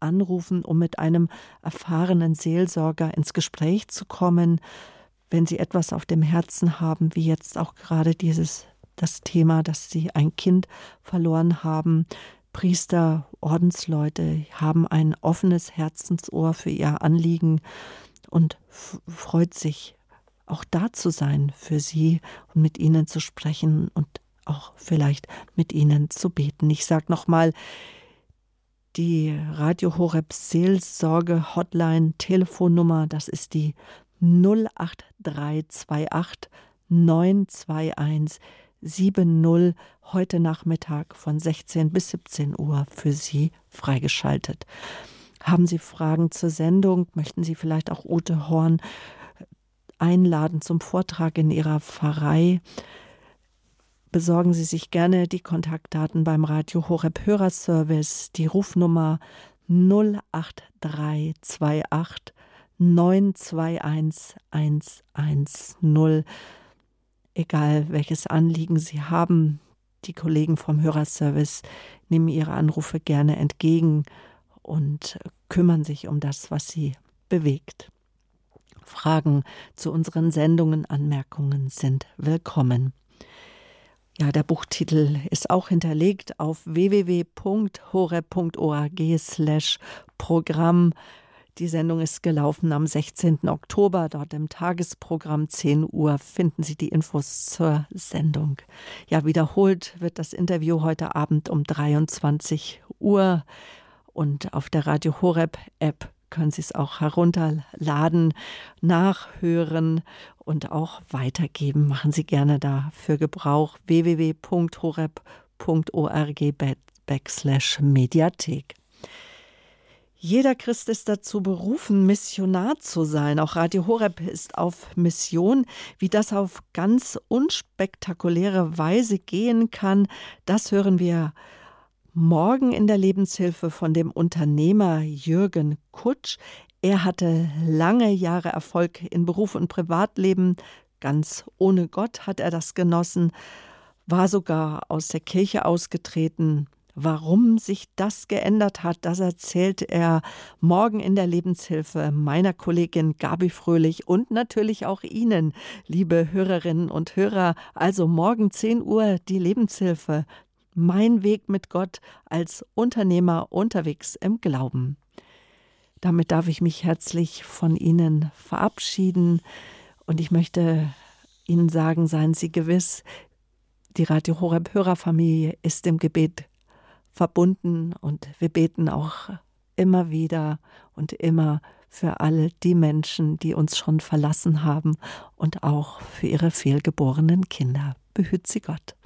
anrufen, um mit einem erfahrenen Seelsorger ins Gespräch zu kommen, wenn Sie etwas auf dem Herzen haben, wie jetzt auch gerade dieses das Thema, dass Sie ein Kind verloren haben. Priester, Ordensleute haben ein offenes Herzensohr für ihr Anliegen und freut sich, auch da zu sein für sie und mit ihnen zu sprechen und auch vielleicht mit ihnen zu beten. Ich sage nochmal, die Radio Horeb Seelsorge Hotline Telefonnummer, das ist die 08328 921 70 heute Nachmittag von 16 bis 17 Uhr für Sie freigeschaltet. Haben Sie Fragen zur Sendung? Möchten Sie vielleicht auch Ute Horn einladen zum Vortrag in Ihrer Pfarrei? Besorgen Sie sich gerne die Kontaktdaten beim Radio Horeb Hörerservice, die Rufnummer 08328 921 110. Egal welches Anliegen Sie haben, die Kollegen vom Hörerservice nehmen Ihre Anrufe gerne entgegen und kümmern sich um das, was Sie bewegt. Fragen zu unseren Sendungen, Anmerkungen sind willkommen. Ja, der Buchtitel ist auch hinterlegt auf www.hore.org slash Programm. Die Sendung ist gelaufen am 16. Oktober. Dort im Tagesprogramm 10 Uhr finden Sie die Infos zur Sendung. Ja, wiederholt wird das Interview heute Abend um 23 Uhr und auf der Radio Horeb App können Sie es auch herunterladen, nachhören und auch weitergeben. Machen Sie gerne dafür Gebrauch www.horeb.org backslash Mediathek. Jeder Christ ist dazu berufen, Missionar zu sein. Auch Radio Horeb ist auf Mission. Wie das auf ganz unspektakuläre Weise gehen kann, das hören wir Morgen in der Lebenshilfe von dem Unternehmer Jürgen Kutsch. Er hatte lange Jahre Erfolg in Beruf und Privatleben. Ganz ohne Gott hat er das genossen, war sogar aus der Kirche ausgetreten, Warum sich das geändert hat, das erzählt er morgen in der Lebenshilfe meiner Kollegin Gabi Fröhlich und natürlich auch Ihnen, liebe Hörerinnen und Hörer. Also morgen 10 Uhr die Lebenshilfe. Mein Weg mit Gott als Unternehmer unterwegs im Glauben. Damit darf ich mich herzlich von Ihnen verabschieden und ich möchte Ihnen sagen, seien Sie gewiss, die Radio Horeb Hörerfamilie ist im Gebet verbunden und wir beten auch immer wieder und immer für alle die Menschen, die uns schon verlassen haben und auch für ihre fehlgeborenen Kinder. Behüt sie Gott.